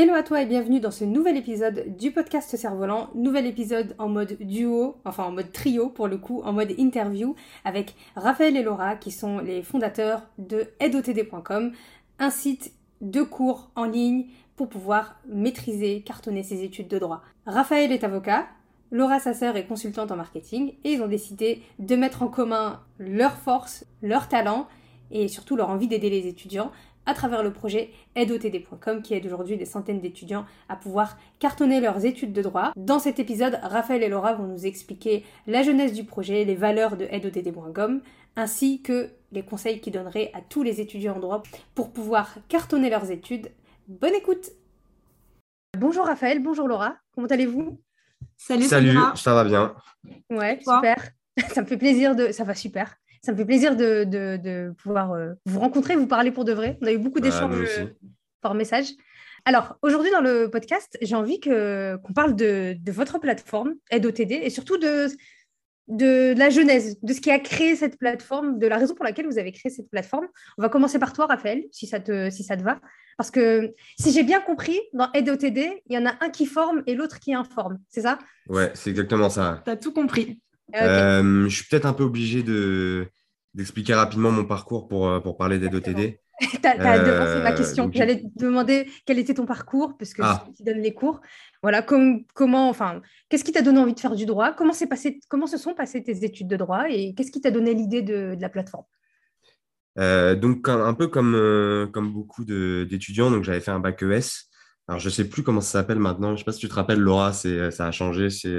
Hello à toi et bienvenue dans ce nouvel épisode du podcast Cerf-Volant. Nouvel épisode en mode duo, enfin en mode trio pour le coup, en mode interview avec Raphaël et Laura qui sont les fondateurs de aidotd.com, un site de cours en ligne pour pouvoir maîtriser, cartonner ses études de droit. Raphaël est avocat, Laura, sa sœur, est consultante en marketing et ils ont décidé de mettre en commun leurs forces, leurs talents et surtout leur envie d'aider les étudiants à travers le projet aidotd.com qui aide aujourd'hui des centaines d'étudiants à pouvoir cartonner leurs études de droit. Dans cet épisode, Raphaël et Laura vont nous expliquer la jeunesse du projet, les valeurs de aidotd.com ainsi que les conseils qu'ils donneraient à tous les étudiants en droit pour pouvoir cartonner leurs études. Bonne écoute Bonjour Raphaël, bonjour Laura, comment allez-vous? Salut, Salut ça va bien. Ouais, super. Ça me fait plaisir de... Ça va super. Ça me fait plaisir de, pouvoir euh, vous rencontrer, vous parler pour de vrai. On a eu beaucoup d'échanges euh, par message. Alors, aujourd'hui, dans le podcast, j'ai envie qu'on parle de, votre plateforme, AideOTD, et surtout de, de, la genèse, de ce qui a créé cette plateforme, de la raison pour laquelle vous avez créé cette plateforme. On va commencer par toi, Raphaël, si ça te, si ça te va. Parce que si j'ai bien compris, dans AideOTD, il y en a un qui forme et l'autre qui informe. C'est ça? Ouais, c'est exactement ça. Tu as tout compris. Euh, je suis peut-être un peu obligé de, d'expliquer rapidement mon parcours pour, euh, pour parler des OTD. tu as, ma question. J'allais te demander quel était ton parcours, parce que ah. tu donnes les cours. Voilà, comment, enfin, qu'est-ce qui t'a donné envie de faire du droit? Comment, passé, comment se sont passées tes études de droit et qu'est-ce qui t'a donné l'idée de, de, la plateforme? Euh, Donc, un, peu comme, comme beaucoup d'étudiants, donc j'avais fait un bac ES. Alors, je ne sais plus comment ça s'appelle maintenant. Je ne sais pas si tu te rappelles, Laura, ça a changé. C'est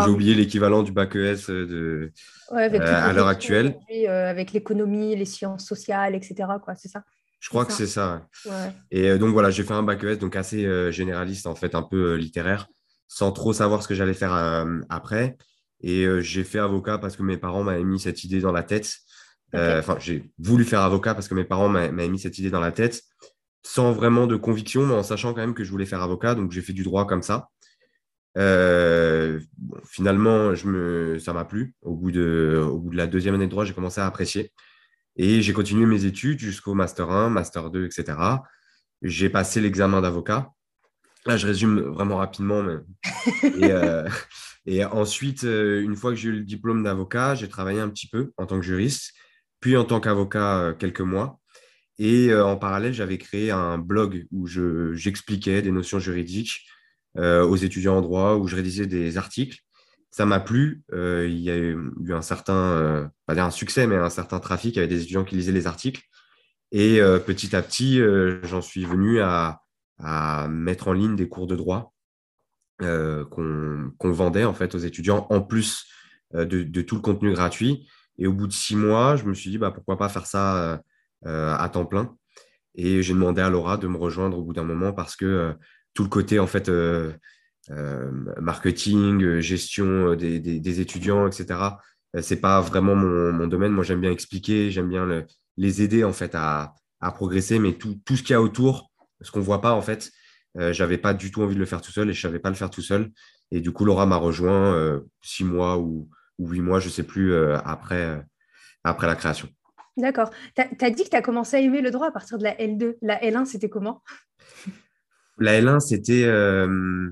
j'ai oublié l'équivalent du bac ES euh, de, euh, à l'heure actuelle. Euh, avec l'économie, les sciences sociales, etc. C'est ça? Je crois que c'est ça. Et donc voilà, j'ai fait un bac ES donc assez généraliste, en fait, un peu littéraire, sans trop savoir ce que j'allais faire après. Et j'ai fait avocat parce que mes parents m'avaient mis cette idée dans la tête. Enfin, j'ai voulu faire avocat parce que mes parents m'avaient mis cette idée dans la tête, sans vraiment de conviction, mais en sachant quand même que je voulais faire avocat. Donc j'ai fait du droit comme ça. Euh, finalement, je me, ça m'a plu. Au bout, de, au bout de la deuxième année de droit, j'ai commencé à apprécier. Et j'ai continué mes études jusqu'au Master 1, Master 2, etc. J'ai passé l'examen d'avocat. Là, je résume vraiment rapidement. Mais... et, euh, et, ensuite, euh, une fois que j'ai eu le diplôme d'avocat, j'ai travaillé un petit peu en tant que juriste, puis en tant qu'avocat quelques mois. Et en parallèle, j'avais créé un blog où j'expliquais des notions juridiques euh, aux étudiants en droit où je rédigeais des articles. Ça m'a plu. Euh, il y a eu un certain, euh, pas dire un succès, mais un certain trafic avec des étudiants qui lisaient les articles. Et petit à petit, j'en suis venu à, mettre en ligne des cours de droit qu'on vendait en fait aux étudiants en plus de, tout le contenu gratuit. Et au bout de six mois, je me suis dit bah, pourquoi pas faire ça à temps plein. Et j'ai demandé à Laura de me rejoindre au bout d'un moment parce que tout le côté en fait euh, euh, marketing, euh, gestion des, étudiants, etc. C'est pas vraiment mon, domaine. Moi, j'aime bien expliquer, j'aime bien les aider en fait à, progresser, mais tout, ce qu'il y a autour, ce qu'on voit pas en fait, j'avais pas du tout envie de le faire tout seul et je savais pas le faire tout seul. Et du coup, Laura m'a rejoint six mois ou, huit mois, je sais plus, après, après la création. D'accord. Tu as, dit que tu as commencé à aimer le droit à partir de la L2. La L1, c'était comment? La L1, c'était. Euh,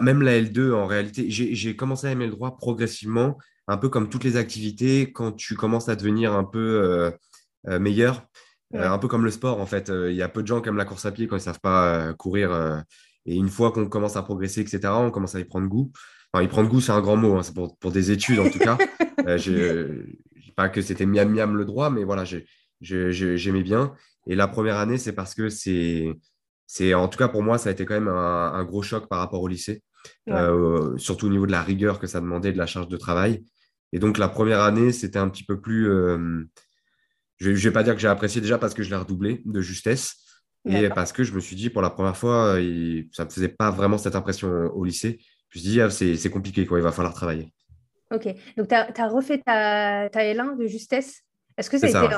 même la L2, en réalité, j'ai commencé à aimer le droit progressivement, un peu comme toutes les activités, quand tu commences à devenir un peu euh, euh, meilleur, un peu comme le sport, en fait. Il y a peu de gens qui aiment la course à pied quand ils ne savent pas courir. et une fois qu'on commence à progresser, etc., on commence à y prendre goût. Enfin, y prendre goût, c'est un grand mot, hein, c'est pour, pour, des études en tout cas. je ne dis pas que c'était miam miam le droit, mais voilà, j'aimais bien. Et la première année, c'est parce que c'est c'est en tout cas pour moi, ça a été quand même un, gros choc par rapport au lycée, euh, surtout au niveau de la rigueur que ça demandait, de la charge de travail. Et donc la première année, c'était un petit peu plus. Euh, je ne vais pas dire que j'ai apprécié déjà parce que je l'ai redoublé de justesse et parce que je me suis dit pour la première fois, ça ne me faisait pas vraiment cette impression au lycée. Je me suis dit, ah, c'est compliqué, quoi, il va falloir travailler. Ok, donc tu as, refait ta, ta, L1 de justesse. Est-ce que ça, a été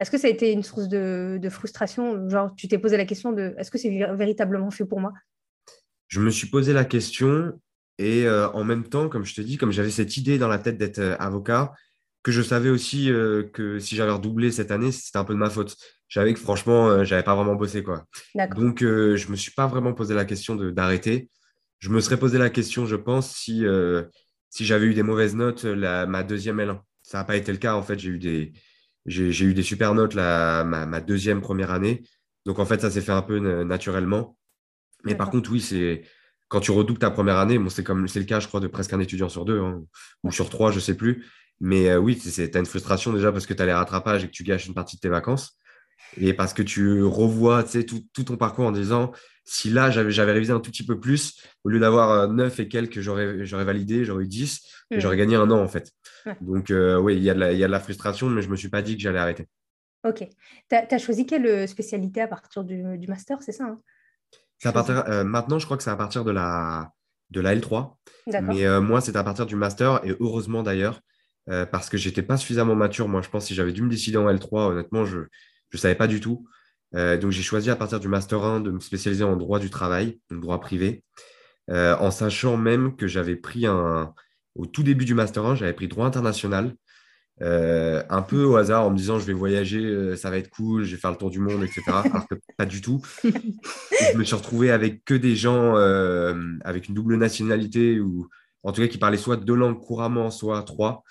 est-ce que ça a été une source de, de frustration? Genre, tu t'es posé la question de est-ce que c'est véritablement fait pour moi? Je me suis posé la question et euh, en même temps, comme je te dis, comme j'avais cette idée dans la tête d'être euh, avocat, que je savais aussi euh, que si j'avais redoublé cette année, c'était un peu de ma faute. J'avais que franchement, j'avais pas vraiment bossé. Quoi. Donc, je ne me suis pas vraiment posé la question d'arrêter. Je me serais posé la question, je pense, si, si j'avais eu des mauvaises notes la, ma deuxième L1. Ça n'a pas été le cas. En fait, j'ai eu des, j'ai eu des super notes la, ma, ma, deuxième première année. Donc, en fait, ça s'est fait un peu naturellement. Mais par contre, oui, c'est quand tu redoubles ta première année, bon, c'est comme c'est le cas, je crois, de presque un étudiant sur deux, hein, ou sur trois, je ne sais plus. Mais euh, oui, tu as une frustration déjà parce que tu as les rattrapages et que tu gâches une partie de tes vacances. Et parce que tu revois tout, tout ton parcours en disant si là, j'avais révisé un tout petit peu plus, au lieu d'avoir 9 euh, et quelques, j'aurais validé, j'aurais eu 10, et mmh. j'aurais gagné un an en fait. Donc euh, oui, il y, a de la, y a de la frustration, mais je ne me suis pas dit que j'allais arrêter. Ok. Tu as, choisi quelle spécialité à partir du, du master, c'est ça hein? À partir, maintenant, je crois que c'est à partir de la, de la L3. Mais moi, c'est à partir du master, et heureusement d'ailleurs, euh, parce que j'étais pas suffisamment mature. Moi, je pense que si j'avais dû me décider en L3, honnêtement, je ne savais pas du tout. Euh, donc, j'ai choisi à partir du Master 1 de me spécialiser en droit du travail, donc droit privé, euh, en sachant même que j'avais pris un. Au tout début du Master 1, j'avais pris droit international, un peu au hasard, en me disant je vais voyager, ça va être cool, je vais faire le tour du monde, etc. Alors que pas du tout. je me suis retrouvé avec que des gens avec une double nationalité ou en tout cas qui parlaient soit deux langues couramment, soit trois.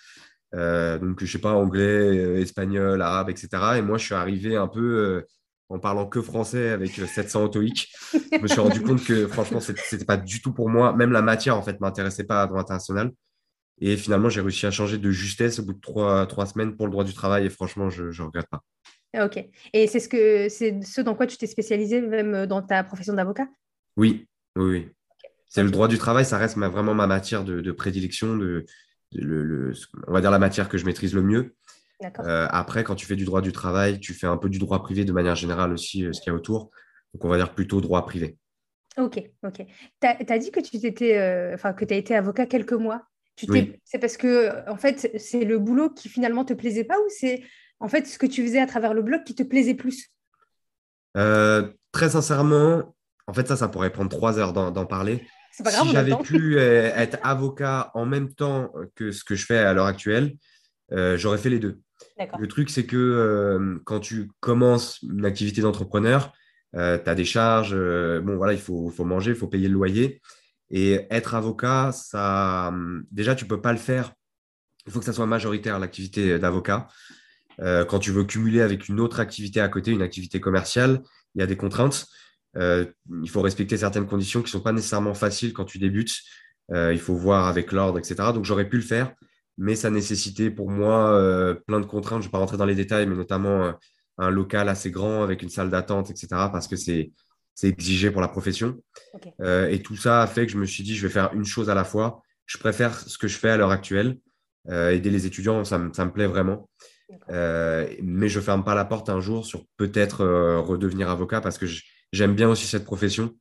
Euh, donc, je sais pas, anglais, euh, espagnol, arabe, etc. Et moi, je suis arrivé un peu euh, en parlant que français avec 700 autoïques. je me suis rendu compte que franchement, ce n'était pas du tout pour moi. Même la matière, en fait, ne m'intéressait pas à droit international. Et finalement, j'ai réussi à changer de justesse au bout de trois, trois semaines pour le droit du travail. Et franchement, je ne regrette pas. Ok. Et c'est ce, que, c'est ce dans quoi tu t'es spécialisé, même dans ta profession d'avocat? Oui, oui, oui. C'est le droit du travail, ça reste vraiment ma matière de, de prédilection, de, le, on va dire la matière que je maîtrise le mieux. Euh, après, quand tu fais du droit du travail, tu fais un peu du droit privé de manière générale aussi, euh, ce qu'il y a autour. Donc, on va dire plutôt droit privé. Ok, ok. Tu as, dit que tu étais, euh, enfin, que as été avocat quelques mois? C'est parce que, en fait, c'est le boulot qui finalement te plaisait pas ou c'est en fait ce que tu faisais à travers le blog qui te plaisait plus? Très sincèrement, en fait, ça, ça pourrait prendre trois heures d'en parler. Si j'avais pu euh, être avocat en même temps que ce que je fais à l'heure actuelle, euh, j'aurais fait les deux. Le truc, c'est que euh, quand tu commences une activité d'entrepreneur, tu as des charges, bon voilà, il faut, faut manger, il faut payer le loyer. Et être avocat, ça, déjà, tu peux pas le faire. Il faut que ça soit majoritaire, l'activité d'avocat. quand tu veux cumuler avec une autre activité à côté, une activité commerciale, il y a des contraintes. Euh, il faut respecter certaines conditions qui ne sont pas nécessairement faciles quand tu débutes. Euh, il faut voir avec l'ordre, etc. Donc j'aurais pu le faire, mais ça nécessitait pour moi euh, plein de contraintes. Je ne vais pas rentrer dans les détails, mais notamment un local assez grand avec une salle d'attente, etc. Parce que c'est exigé pour la profession. et tout ça a fait que je me suis dit, je vais faire une chose à la fois. Je préfère ce que je fais à l'heure actuelle. aider les étudiants, ça, ça me plaît vraiment. mais je ne ferme pas la porte un jour sur peut-être redevenir avocat parce que j'aime bien aussi cette profession.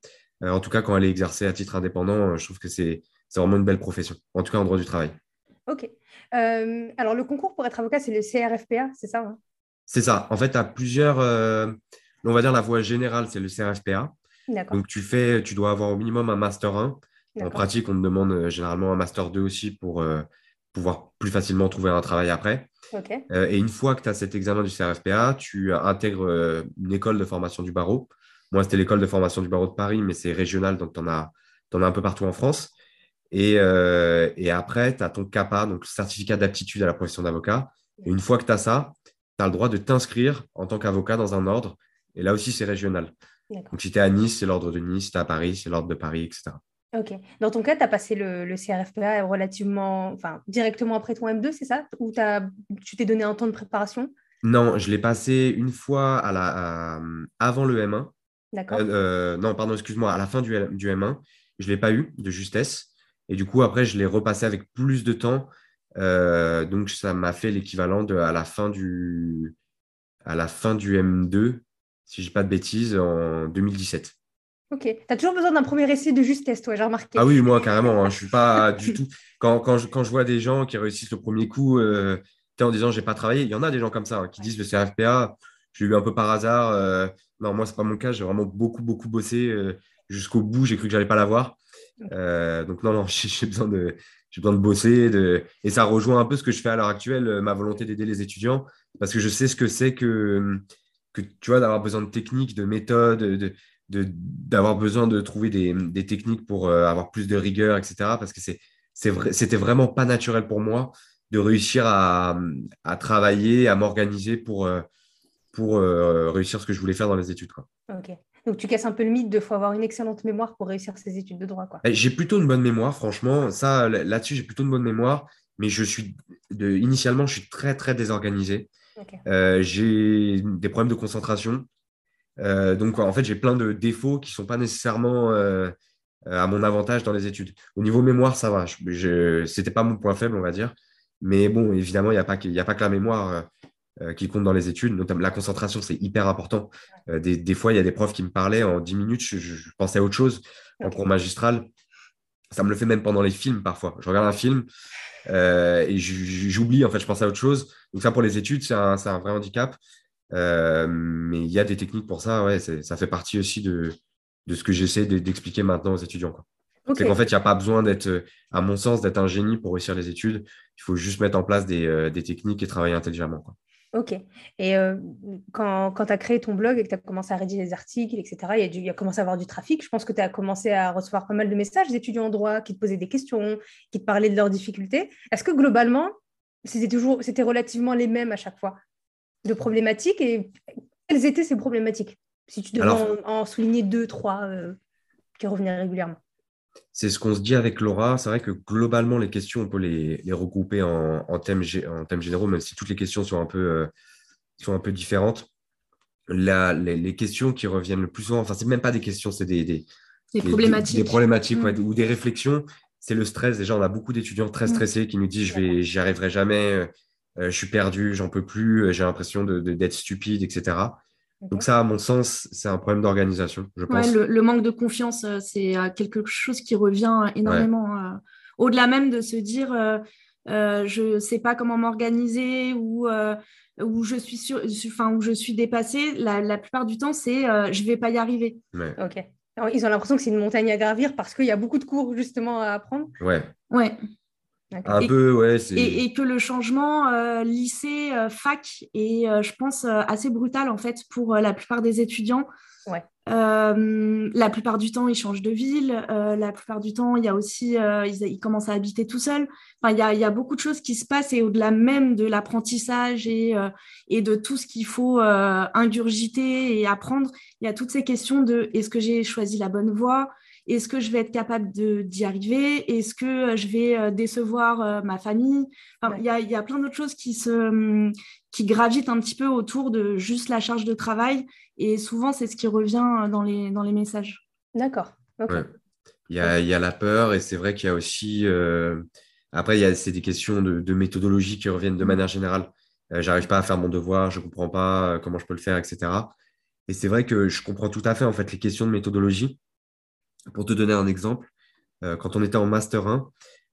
Euh, en tout cas, quand elle est exercée à titre indépendant, euh, je trouve que c'est vraiment une belle profession, en tout cas en droit du travail. Ok. Euh, alors, le concours pour être avocat, c'est le CRFPA, c'est ça hein? C'est ça. En fait, tu as plusieurs. On va dire la voie générale, c'est le CRFPA. Donc, tu, fais, tu dois avoir au minimum un Master 1. En pratique, on te demande généralement un Master 2 aussi pour pouvoir plus facilement trouver un travail après. et une fois que tu as cet examen du CRFPA, tu intègres une école de formation du barreau moi, c'était l'école de formation du barreau de Paris, mais c'est régional, donc tu en, as, en as un peu partout en France. Et, euh, et après, tu as ton CAPA, donc certificat d'aptitude à la profession d'avocat. Et une fois que tu as ça, tu as le droit de t'inscrire en tant qu'avocat dans un ordre. Et là aussi, c'est régional. Donc, si tu es à Nice, c'est l'ordre de Nice. Si tu es à Paris, c'est l'ordre de Paris, etc. Ok. Dans ton cas, tu as passé le, le, CRFPA relativement, enfin, directement après ton M2, c'est ça? Ou tu t'es donné un temps de préparation? Non, je l'ai passé une fois à la, avant le M1. D'accord. Euh, euh, non, pardon, excuse-moi, à la fin du, du M1, je ne l'ai pas eu de justesse. Et du coup, après, je l'ai repassé avec plus de temps. Euh, donc, ça m'a fait l'équivalent de à la fin du, à la fin du M2, si je dis pas de bêtises, en 2017. Ok. Tu as toujours besoin d'un premier essai de justesse, toi, j'ai remarqué. Ah oui, moi, carrément. Hein, je suis pas du tout. Quand, quand, je, quand, je, vois des gens qui réussissent le premier coup euh, en disant j'ai pas travaillé, il y en a des gens comme ça hein, qui disent le CFPA, je l'ai eu un peu par hasard. Euh, non, moi, c'est pas mon cas. J'ai vraiment beaucoup, beaucoup bossé euh, jusqu'au bout. J'ai cru que j'allais pas l'avoir. Euh, donc, non, non, j'ai besoin de. Besoin de bosser. De... Et ça rejoint un peu ce que je fais à l'heure actuelle, ma volonté d'aider les étudiants, parce que je sais ce que c'est que, que tu vois, d'avoir besoin de techniques, de méthodes, de, d'avoir besoin de trouver des, des techniques pour euh, avoir plus de rigueur, etc. Parce que c'est, c'est vrai, c'était vraiment pas naturel pour moi de réussir à, à travailler, à m'organiser pour, euh, pour euh, réussir ce que je voulais faire dans les études. Quoi. Ok. Donc tu casses un peu le mythe de faut avoir une excellente mémoire pour réussir ses études de droit. Quoi. Eh, j'ai plutôt une bonne mémoire, franchement. Ça, là-dessus, j'ai plutôt une bonne mémoire. Mais je suis de, initialement, je suis très, très désorganisé. J'ai des problèmes de concentration. Euh, donc, en fait, j'ai plein de défauts qui ne sont pas nécessairement euh, à mon avantage dans les études. Au niveau mémoire, ça va. Ce n'était pas mon point faible, on va dire. Mais bon, évidemment, il n'y a, pas que, a pas que la mémoire euh, qui compte dans les études. Notamment, la concentration, c'est hyper important. Des, fois, il y a des profs qui me parlaient en 10 minutes, je, pensais à autre chose en cours magistral. Ça me le fait même pendant les films parfois. Je regarde un film et j'oublie, en fait, je pense à autre chose. Donc ça, pour les études, c'est un, un, vrai handicap. Euh, mais il y a des techniques pour ça, ouais, ça fait partie aussi de, de ce que j'essaie d'expliquer maintenant aux étudiants. C'est qu'en fait, il n'y a pas besoin d'être, à mon sens, d'être un génie pour réussir les études. Il faut juste mettre en place des, euh, des techniques et travailler intelligemment. Quoi. Ok. Et euh, quand, quand tu as créé ton blog et que tu as commencé à rédiger des articles, etc., il y, a, il a commencé à avoir du trafic. Je pense que tu as commencé à recevoir pas mal de messages d'étudiants en droit qui te posaient des questions, qui te parlaient de leurs difficultés. Est-ce que globalement, c'était toujours, c'était relativement les mêmes à chaque fois de problématiques et quelles étaient ces problématiques? Si tu devais en, souligner deux, trois euh, qui revenaient régulièrement. C'est ce qu'on se dit avec Laura. C'est vrai que globalement, les questions, on peut les, regrouper en, thèmes, en thèmes généraux, même si toutes les questions sont un peu, euh, sont un peu différentes. les, questions qui reviennent le plus souvent, enfin, c'est même pas des questions, c'est des, des, problématiques, des, problématiques mm. ou des réflexions. C'est le stress. Déjà, on a beaucoup d'étudiants très mm. stressés qui nous disent Je vais, j'y arriverai jamais, euh, euh, je suis perdu, j'en peux plus, j'ai l'impression d'être stupide, etc. Donc ça, à mon sens, c'est un problème d'organisation, je pense. le, manque de confiance, euh, c'est quelque chose qui revient énormément. Au-delà même de se dire, je ne sais pas comment m'organiser ou je suis sur, enfin où je suis dépassée, la, plupart du temps, c'est je vais pas y arriver. Ok. ils ont l'impression que c'est une montagne à gravir parce qu'il y a beaucoup de cours justement à apprendre. Ouais. Ouais. Un peu, ouais. Et, que le changement euh, lycée-fac euh, est, euh, je pense, assez brutal en fait pour la plupart des étudiants. Ouais. la plupart du temps, ils changent de ville. la plupart du temps, il y a aussi, ils, commencent à habiter tout seuls. Enfin, il y, a, il y, a, beaucoup de choses qui se passent et au-delà même de l'apprentissage et, et de tout ce qu'il faut ingurgiter et apprendre, il y a toutes ces questions de est-ce que j'ai choisi la bonne voie? Est-ce que je vais être capable d'y arriver? Est-ce que je vais euh, décevoir euh, ma famille? Il y, a, plein d'autres choses qui, se, hum, qui gravitent un petit peu autour de juste la charge de travail. Et souvent, c'est ce qui revient dans les, dans les messages. D'accord. Il, y a, il y, a, la peur et c'est vrai qu'il y a aussi... Euh, après, c'est des questions de, méthodologie qui reviennent de mm. manière générale. J'arrive pas à faire mon devoir, je comprends pas comment je peux le faire, etc. Et c'est vrai que je comprends tout à fait en fait les questions de méthodologie. Pour te donner un exemple, euh, quand on était en Master 1,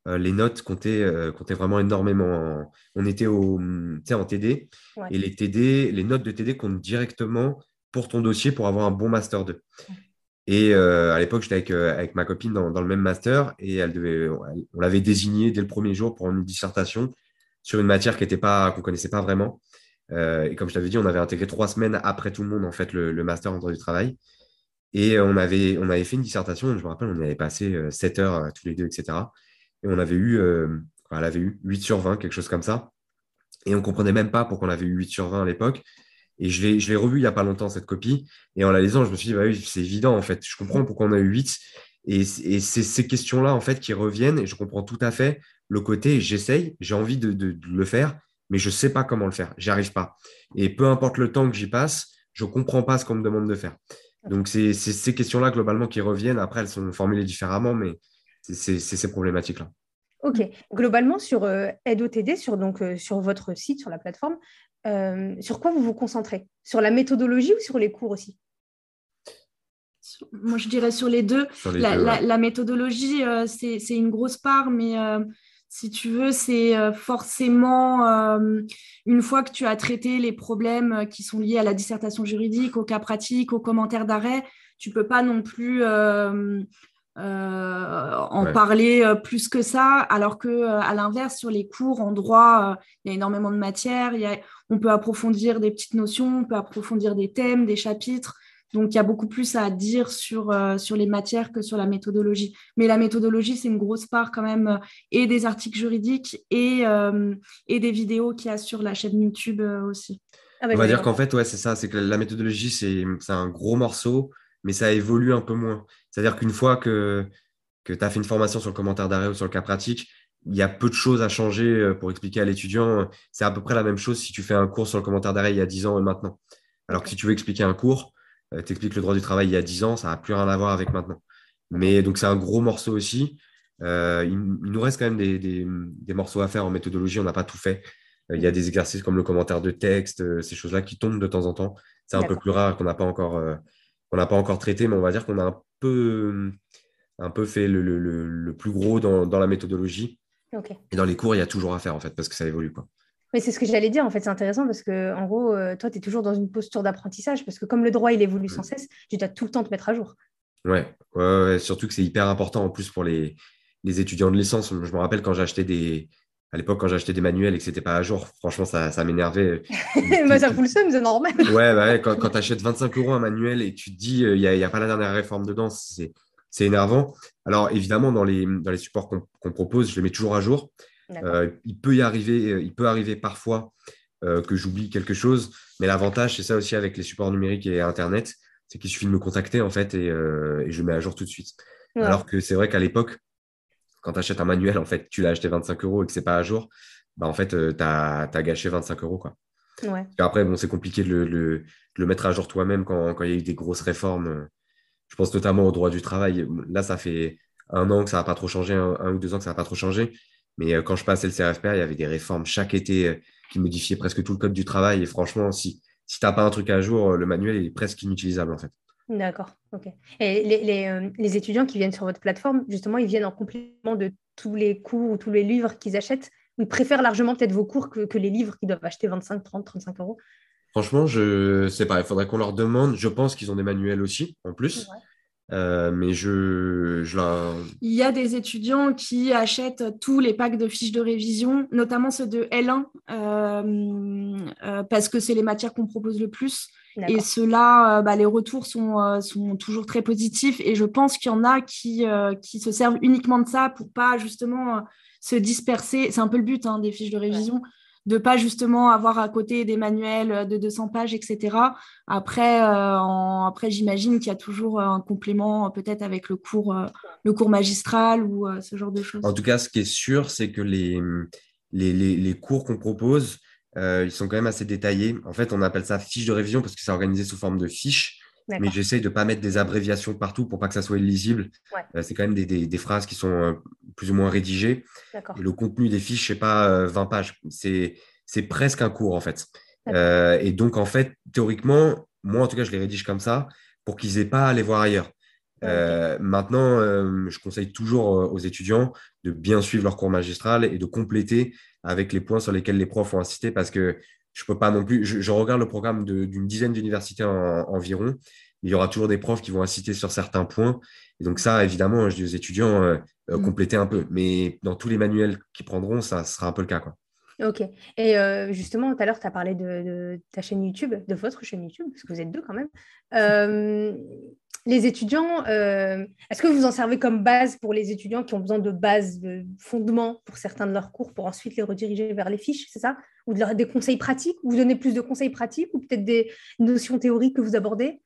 euh, les notes comptaient, euh, comptaient, vraiment énormément. On était au, en TD, et les TD, les notes de TD comptent directement pour ton dossier pour avoir un bon Master 2. Et à l'époque, j'étais avec, avec, ma copine dans, le même master et elle devait, on l'avait désignée dès le premier jour pour une dissertation sur une matière qu'on ne connaissait pas vraiment. et comme je t'avais dit, on avait intégré trois semaines après tout le monde en fait le, le master en droit du travail. Et on avait, on avait fait une dissertation, je me rappelle, on avait passé 7 euh, heures euh, tous les deux, etc. Et on avait eu, euh, elle avait eu 8 sur 20, quelque chose comme ça. Et on comprenait même pas pourquoi on avait eu 8 sur 20 à l'époque. Et je l'ai revu il n'y a pas longtemps, cette copie. Et en la lisant, je me suis dit, bah oui, c'est évident, en fait. Je comprends pourquoi on a eu 8. Et, c'est ces questions-là, en fait, qui reviennent. Et je comprends tout à fait le côté, j'essaye, j'ai envie de, de, le faire, mais je ne sais pas comment le faire. J'y arrive pas. Et peu importe le temps que j'y passe, je ne comprends pas ce qu'on me demande de faire. Donc, c'est ces questions-là, globalement, qui reviennent. Après, elles sont formulées différemment, mais c'est ces problématiques-là. OK. Globalement, sur euh, AideOTD, sur, donc, euh, sur votre site, sur la plateforme, euh, sur quoi vous vous concentrez? Sur la méthodologie ou sur les cours aussi? Moi, je dirais sur les deux. la, méthodologie, c'est une grosse part, mais si tu veux, c'est forcément une fois que tu as traité les problèmes qui sont liés à la dissertation juridique, au cas pratique, aux commentaires d'arrêt, tu peux pas non plus euh, en parler euh, plus que ça, alors que euh, à l'inverse, sur les cours en droit, il y a énormément de matière, on peut approfondir des petites notions, on peut approfondir des thèmes, des chapitres. Donc, il y a beaucoup plus à dire sur, sur les matières que sur la méthodologie. Mais la méthodologie, c'est une grosse part quand même et des articles juridiques et, et des vidéos qu'il y a sur la chaîne YouTube aussi. Ah bah, on va dire qu'en fait, ouais, c'est ça, c'est que la méthodologie, c'est un gros morceau mais ça évolue un peu moins. C'est-à-dire qu'une fois que, que tu as fait une formation sur le commentaire d'arrêt ou sur le cas pratique, il y a peu de choses à changer euh, pour expliquer à l'étudiant. C'est à peu près la même chose si tu fais un cours sur le commentaire d'arrêt il y a 10 ans et maintenant. Alors que si tu veux expliquer un cours, euh, tu expliques le droit du travail il y a 10 ans, ça n'a plus rien à voir avec maintenant. Mais donc c'est un gros morceau aussi. Euh, il, nous reste quand même des, des, morceaux à faire en méthodologie, on n'a pas tout fait. il y a des exercices comme le commentaire de texte, ces choses-là qui tombent de temps en temps. C'est un peu plus rare qu'on n'a pas encore on n'a pas encore traité, mais on va dire qu'on a un peu, un peu fait le, plus gros dans, la méthodologie. Et dans les cours, il y a toujours à faire, en fait, parce que ça évolue. Quoi. Mais c'est ce que j'allais dire, en fait, c'est intéressant parce que, en gros, euh, toi, tu es toujours dans une posture d'apprentissage parce que comme le droit, il évolue sans cesse, tu dois tout le temps te mettre à jour. Ouais, ouais, surtout que c'est hyper important en plus pour les, les étudiants de licence. Je me rappelle quand j'achetais des, à l'époque, quand j'achetais des manuels et que c'était pas à jour, franchement, ça, ça m'énervait. bah, ça fout le seum, c'est normal. ouais, bah quand, quand tu achètes 25 euros un manuel et tu te dis, il n'y a, pas la dernière réforme dedans, c'est énervant. Alors, évidemment, dans les, dans les supports qu'on propose, je les mets toujours à jour. Euh, il, peut y arriver, euh, il peut arriver parfois euh, que j'oublie quelque chose, mais l'avantage, c'est ça aussi avec les supports numériques et Internet, c'est qu'il suffit de me contacter en fait et, je le mets à jour tout de suite. Alors que c'est vrai qu'à l'époque, quand tu achètes un manuel, en fait, tu l'as acheté 25 euros et que c'est pas à jour, bah, en fait, euh, tu as, gâché 25 euros. Quoi. Après, bon, c'est compliqué de le, mettre à jour toi-même quand, il y a eu des grosses réformes. Je pense notamment au droit du travail. Là, ça fait un an que ça n'a pas trop changé, un, ou deux ans que ça n'a pas trop changé. Mais euh, quand je passais le CRFPR, il y avait des réformes chaque été euh, qui modifiaient presque tout le code du travail. Et franchement, si, si tu n'as pas un truc à jour, le manuel est presque inutilisable en fait. D'accord, ok. Et euh, les, étudiants qui viennent sur votre plateforme, justement, ils viennent en complément de tous les cours ou tous les livres qu'ils achètent Ils préfèrent largement peut-être vos cours que, les livres qu'ils doivent acheter 25, 30, 35 euros? Franchement, je sais pas. Il faudrait qu'on leur demande. Je pense qu'ils ont des manuels aussi, en plus. Euh, mais je, je Il y a des étudiants qui achètent tous les packs de fiches de révision, notamment ceux de L1, euh, parce que c'est les matières qu'on propose le plus. Et ceux-là, euh, bah, les retours sont, euh, sont, toujours très positifs. Et je pense qu'il y en a qui, euh, qui se servent uniquement de ça pour pas justement se disperser. C'est un peu le but hein, des fiches de révision. De pas justement avoir à côté des manuels de 200 pages, etc. Après, après j'imagine qu'il y a toujours un complément peut-être avec le cours, magistral ou ce genre de choses. En tout cas, ce qui est sûr, c'est que les, les, cours qu'on propose, euh, ils sont quand même assez détaillés. En fait, on appelle ça fiche de révision parce que c'est organisé sous forme de fiches. Mais j'essaye de ne pas mettre des abréviations partout pour pas que ça soit illisible. Euh, c'est quand même des, phrases qui sont euh, plus ou moins rédigées. Et le contenu des fiches, c'est pas 20 pages. C'est presque un cours, en fait. et donc, en fait, théoriquement, moi, en tout cas, je les rédige comme ça pour qu'ils n'aient pas à les voir ailleurs. maintenant, je conseille toujours aux étudiants de bien suivre leur cours magistral et de compléter avec les points sur lesquels les profs ont insisté parce que je peux pas non plus. Je, regarde le programme d'une dizaine d'universités environ. Il y aura toujours des profs qui vont insister sur certains points. Et donc, ça, évidemment, je dis aux étudiants, euh, euh, mm. compléter un peu. Mais dans tous les manuels qu'ils prendront, ça sera un peu le cas. Quoi. Ok. Et euh, justement, tout à l'heure, tu as parlé de, ta chaîne YouTube, de votre chaîne YouTube, parce que vous êtes deux quand même les étudiants, euh, est-ce que vous en servez comme base pour les étudiants qui ont besoin de base, de fondement pour certains de leurs cours, pour ensuite les rediriger vers les fiches, c'est ça? Ou de des conseils pratiques? Vous donnez plus de conseils pratiques ou peut-être des notions théoriques que vous abordez?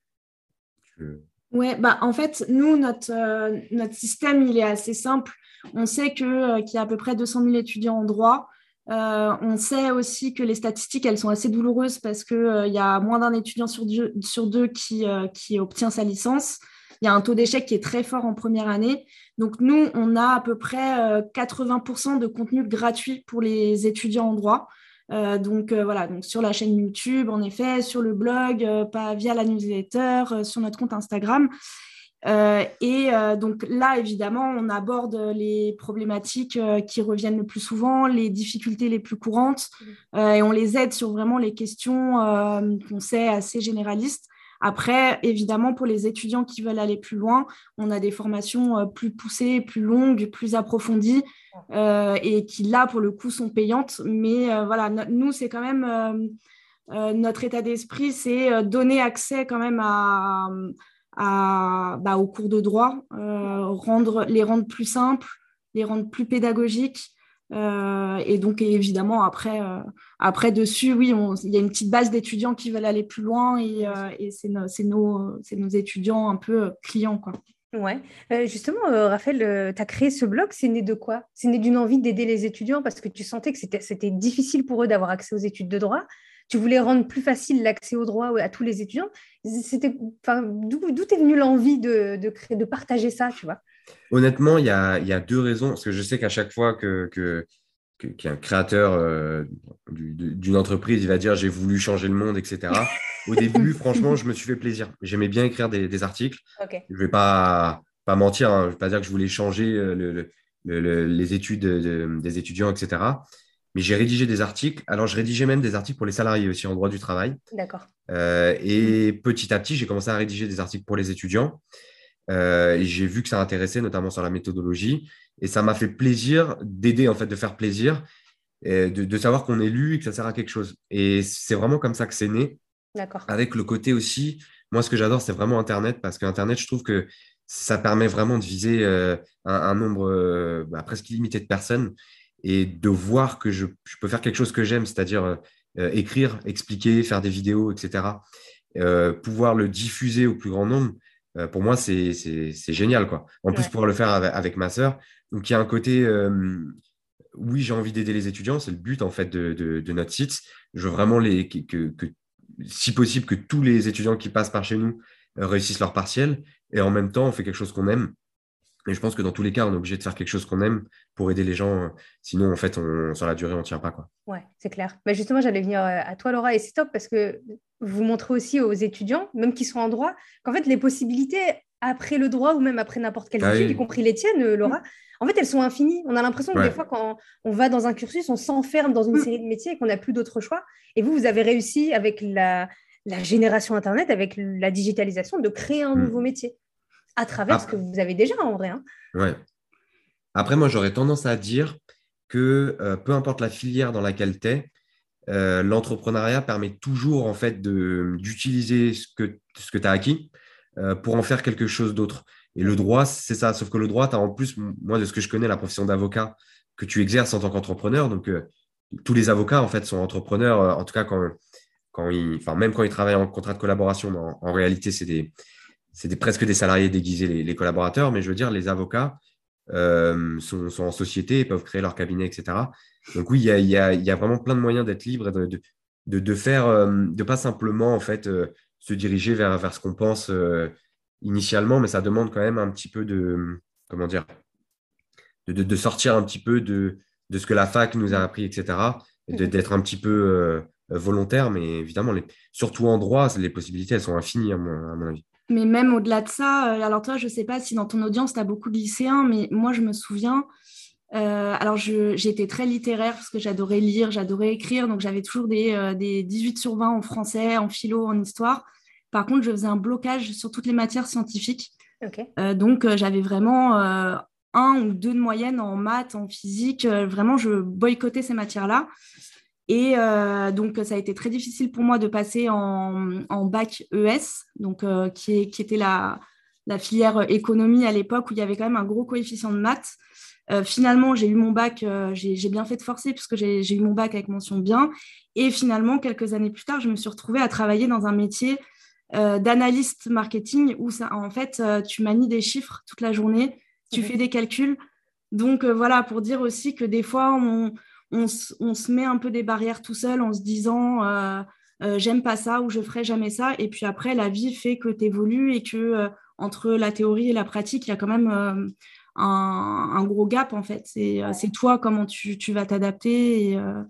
Ouais, bah en fait, nous, notre, euh, notre système, il est assez simple. On sait que, euh, qu'il y a à peu près 200 000 étudiants en droit. Euh, on sait aussi que les statistiques, elles sont assez douloureuses parce qu'il euh, y a moins d'un étudiant sur deux, qui, euh, qui, obtient sa licence. Il y a un taux d'échec qui est très fort en première année. Donc nous, on a à peu près 80% de contenu gratuit pour les étudiants en droit. donc voilà, sur la chaîne YouTube, en effet, sur le blog, pas via la newsletter, sur notre compte Instagram. Et donc là, évidemment, on aborde les problématiques qui reviennent le plus souvent, les difficultés les plus courantes, et on les aide sur vraiment les questions qu'on sait assez généralistes. Après, évidemment, pour les étudiants qui veulent aller plus loin, on a des formations euh, plus poussées, plus longues, plus approfondies euh, et qui, là, pour le coup, sont payantes. Mais euh, voilà, nous, c'est quand même notre état d'esprit, c'est donner accès quand même à, bah, aux cours de droit, rendre, les rendre plus simples, les rendre plus pédagogiques. Euh, et donc, évidemment, après, euh, après dessus, oui, il y a une petite base d'étudiants qui veulent aller plus loin et, euh, et c'est nos, nos, étudiants un peu clients. Quoi. Ouais, justement, Raphaël, tu as créé ce blog, c'est né de quoi? C'est né d'une envie d'aider les étudiants parce que tu sentais que c'était difficile pour eux d'avoir accès aux études de droit. Tu voulais rendre plus facile l'accès au droit à tous les étudiants. D'où est venue l'envie de, de, créer, de partager ça, tu vois? Honnêtement, il y a, deux raisons. Parce que je sais qu'à chaque fois que, que, qu'un créateur euh, d'une entreprise, il va dire j'ai voulu changer le monde, etc. Au début, franchement, je me suis fait plaisir. J'aimais bien écrire des, articles. Je ne vais pas, pas mentir, hein. je ne vais pas dire que je voulais changer euh, les études des étudiants, etc. Mais j'ai rédigé des articles. Alors, je rédigeais même des articles pour les salariés aussi en droit du travail. D'accord. Euh, et petit à petit, j'ai commencé à rédiger des articles pour les étudiants. Euh, et j'ai vu que ça intéressait, notamment sur la méthodologie. Et ça m'a fait plaisir d'aider, en fait, de faire plaisir, et de, savoir qu'on est lu et que ça sert à quelque chose. Et c'est vraiment comme ça que c'est né. D'accord. Avec le côté aussi, moi, ce que j'adore, c'est vraiment Internet, parce qu'Internet, je trouve que ça permet vraiment de viser euh, un, nombre euh, bah, presque illimité de personnes et de voir que je, je peux faire quelque chose que j'aime, c'est-à-dire écrire, expliquer, faire des vidéos, etc. pouvoir le diffuser au plus grand nombre euh, pour moi, c'est génial. Quoi. En plus, pouvoir le faire avec, ma sœur. Donc, il y a un côté, euh, oui, j'ai envie d'aider les étudiants, c'est le but en fait de, notre site. Je veux vraiment, les, que, si possible, que tous les étudiants qui passent par chez nous euh, réussissent leur partiel. Et en même temps, on fait quelque chose qu'on aime. Et je pense que dans tous les cas, on est obligé de faire quelque chose qu'on aime pour aider les gens. Sinon, en fait, on, sur la durée, on ne tient pas. Quoi. Ouais, c'est clair. Mais justement, j'allais venir à toi, Laura, et c'est top parce que vous montrez aussi aux étudiants, même qui sont en droit, qu'en fait, les possibilités après le droit ou même après n'importe quelle ah étude, y compris les tiennes, euh, Laura, en fait, elles sont infinies. On a l'impression que des fois, quand on va dans un cursus, on s'enferme dans une mm. série de métiers et qu'on n'a plus d'autre choix. Et vous, vous avez réussi avec la, génération Internet, avec la digitalisation, de créer un mm. nouveau métier à travers ce que vous avez déjà en vrai. Hein. Ouais. Après, moi, j'aurais tendance à dire que euh, peu importe la filière dans laquelle tu es, euh, l'entrepreneuriat permet toujours en fait d'utiliser ce que, ce que tu as acquis euh, pour en faire quelque chose d'autre. Et le droit, c'est ça. Sauf que le droit, tu as en plus, moi, de ce que je connais, la profession d'avocat que tu exerces en tant qu'entrepreneur. Donc, tous les avocats, en fait, sont entrepreneurs, en tout cas, quand, quand ils, enfin, même quand ils travaillent en contrat de collaboration. En, réalité, c'est des, des, presque des salariés déguisés, les, collaborateurs. Mais je veux dire, les avocats sont, sont, en société, peuvent créer leur cabinet, etc. Donc oui, il y a, vraiment plein de moyens d'être libre et de, de, faire, euh, de pas simplement en fait euh, se diriger vers, vers ce qu'on pense euh, initialement, mais ça demande quand même un petit peu de, comment dire, de, sortir un petit peu de, de ce que la fac nous a appris, etc. D'être un petit peu volontaire, mais évidemment, les, surtout en droit, les possibilités, elles sont infinies à mon, avis. Mais même au-delà de ça, alors toi, je ne sais pas si dans ton audience, tu as beaucoup de lycéens, mais moi, je me souviens, euh, alors, j'étais très littéraire parce que j'adorais lire, j'adorais écrire, donc j'avais toujours des, euh, des, 18 sur 20 en français, en philo, en histoire. Par contre, je faisais un blocage sur toutes les matières scientifiques. Euh, donc, j'avais vraiment un ou deux de moyenne en maths, en physique. vraiment, je boycottais ces matières-là. Et donc, ça a été très difficile pour moi de passer en, en bac ES, donc, qui, est, qui, était la, la filière économie à l'époque où il y avait quand même un gros coefficient de maths. Euh, finalement, j'ai eu mon bac, euh, j'ai bien fait de forcer puisque j'ai eu mon bac avec mention bien. Et finalement, quelques années plus tard, je me suis retrouvée à travailler dans un métier euh, d'analyste marketing où ça, en fait, tu manies des chiffres toute la journée, tu fais des calculs. Donc voilà, pour dire aussi que des fois, on, on, se met un peu des barrières tout seul en se disant j'aime pas ça ou je ferai jamais ça. Et puis après, la vie fait que tu évolues et que entre la théorie et la pratique, il y a quand même un, gros gap en fait. C'est euh, toi comment tu, vas t'adapter et, euh,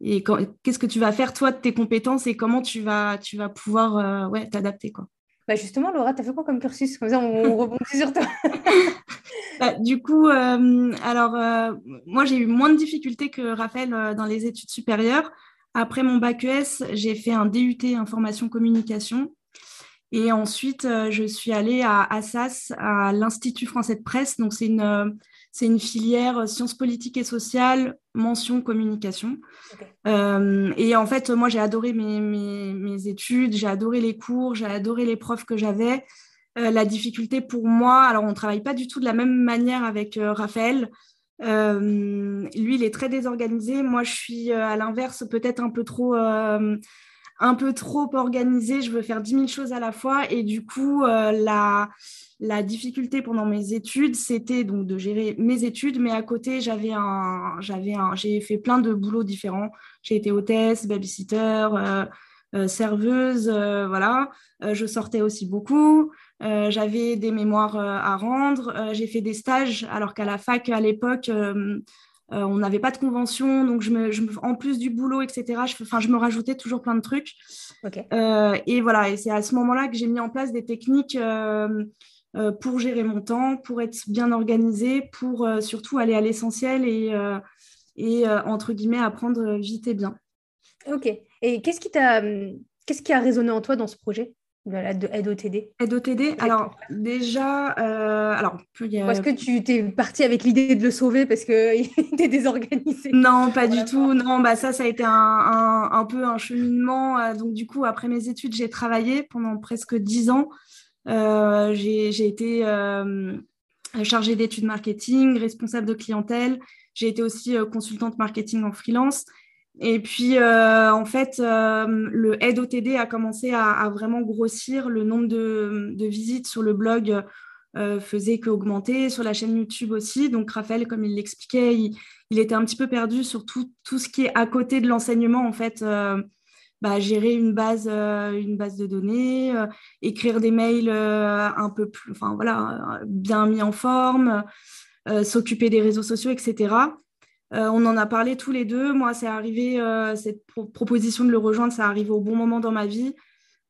et qu'est-ce que tu vas faire toi de tes compétences et comment tu vas, pouvoir euh, t'adapter. quoi. Bah justement, Laura, tu as fait quoi comme cursus? Comme ça, on, rebondit sur toi. Bah, du coup, euh, alors, euh, moi, j'ai eu moins de difficultés que Raphaël euh, dans les études supérieures. Après mon bac ES, j'ai fait un DUT information communication. Et ensuite, je suis allée à Assas, à l'Institut français de presse. Donc, c'est une, c'est une filière sciences politiques et sociales, mention communication. Euh, et en fait, moi, j'ai adoré mes, études, j'ai adoré les cours, j'ai adoré les profs que j'avais. Euh, la difficulté pour moi, alors on ne travaille pas du tout de la même manière avec euh, Raphaël. lui, il est très désorganisé. Moi, je suis à l'inverse, peut-être un peu trop un peu trop organisée, je veux faire 10 000 choses à la fois et du coup, la, la difficulté pendant mes études, c'était donc de gérer mes études, mais à côté, j'avais un, j'avais un, j'ai fait plein de boulots différents. J'ai été hôtesse, babysitter, euh, euh, serveuse, euh, voilà. je sortais aussi beaucoup. j'avais des mémoires à rendre. j'ai fait des stages, alors qu'à la fac, à l'époque, on n'avait pas de convention, donc je me, en plus du boulot, etc., je, enfin, je me rajoutais toujours plein de trucs. et voilà, et c'est à ce moment-là que j'ai mis en place des techniques pour gérer mon temps, pour être bien organisé, pour euh, surtout aller à l'essentiel et, euh, et entre guillemets, apprendre vite et bien. Ok. Et qu'est-ce qui, t'a, qu'est-ce qui a résonné en toi dans ce projet? De aide OTD Aide OTD, alors déjà, alors, est-ce que tu t'es parti avec l'idée de le sauver parce qu'il était désorganisé Non, pas du tout. Non, bah ça, ça a été un, un peu un cheminement. Donc du coup, après mes études, j'ai travaillé pendant presque dix ans euh, j'ai été euh, chargée d'études marketing, responsable de clientèle. J'ai été aussi euh, consultante marketing en freelance. Et puis, en fait, le aide OTD a commencé à, vraiment grossir. Le nombre de, visites sur le blog faisait qu'augmenter, sur la chaîne YouTube aussi. Donc, Raphaël, comme il l'expliquait, il, il, était un petit peu perdu sur tout, tout ce qui est à côté de l'enseignement, en fait. Bah, gérer une base, euh, une base de données, euh, écrire des mails euh, un peu plus, enfin voilà, bien mis en forme, s'occuper des réseaux sociaux, etc. on en a parlé tous les deux. Moi, c'est arrivé, cette proposition de le rejoindre, ça arrive au bon moment dans ma vie.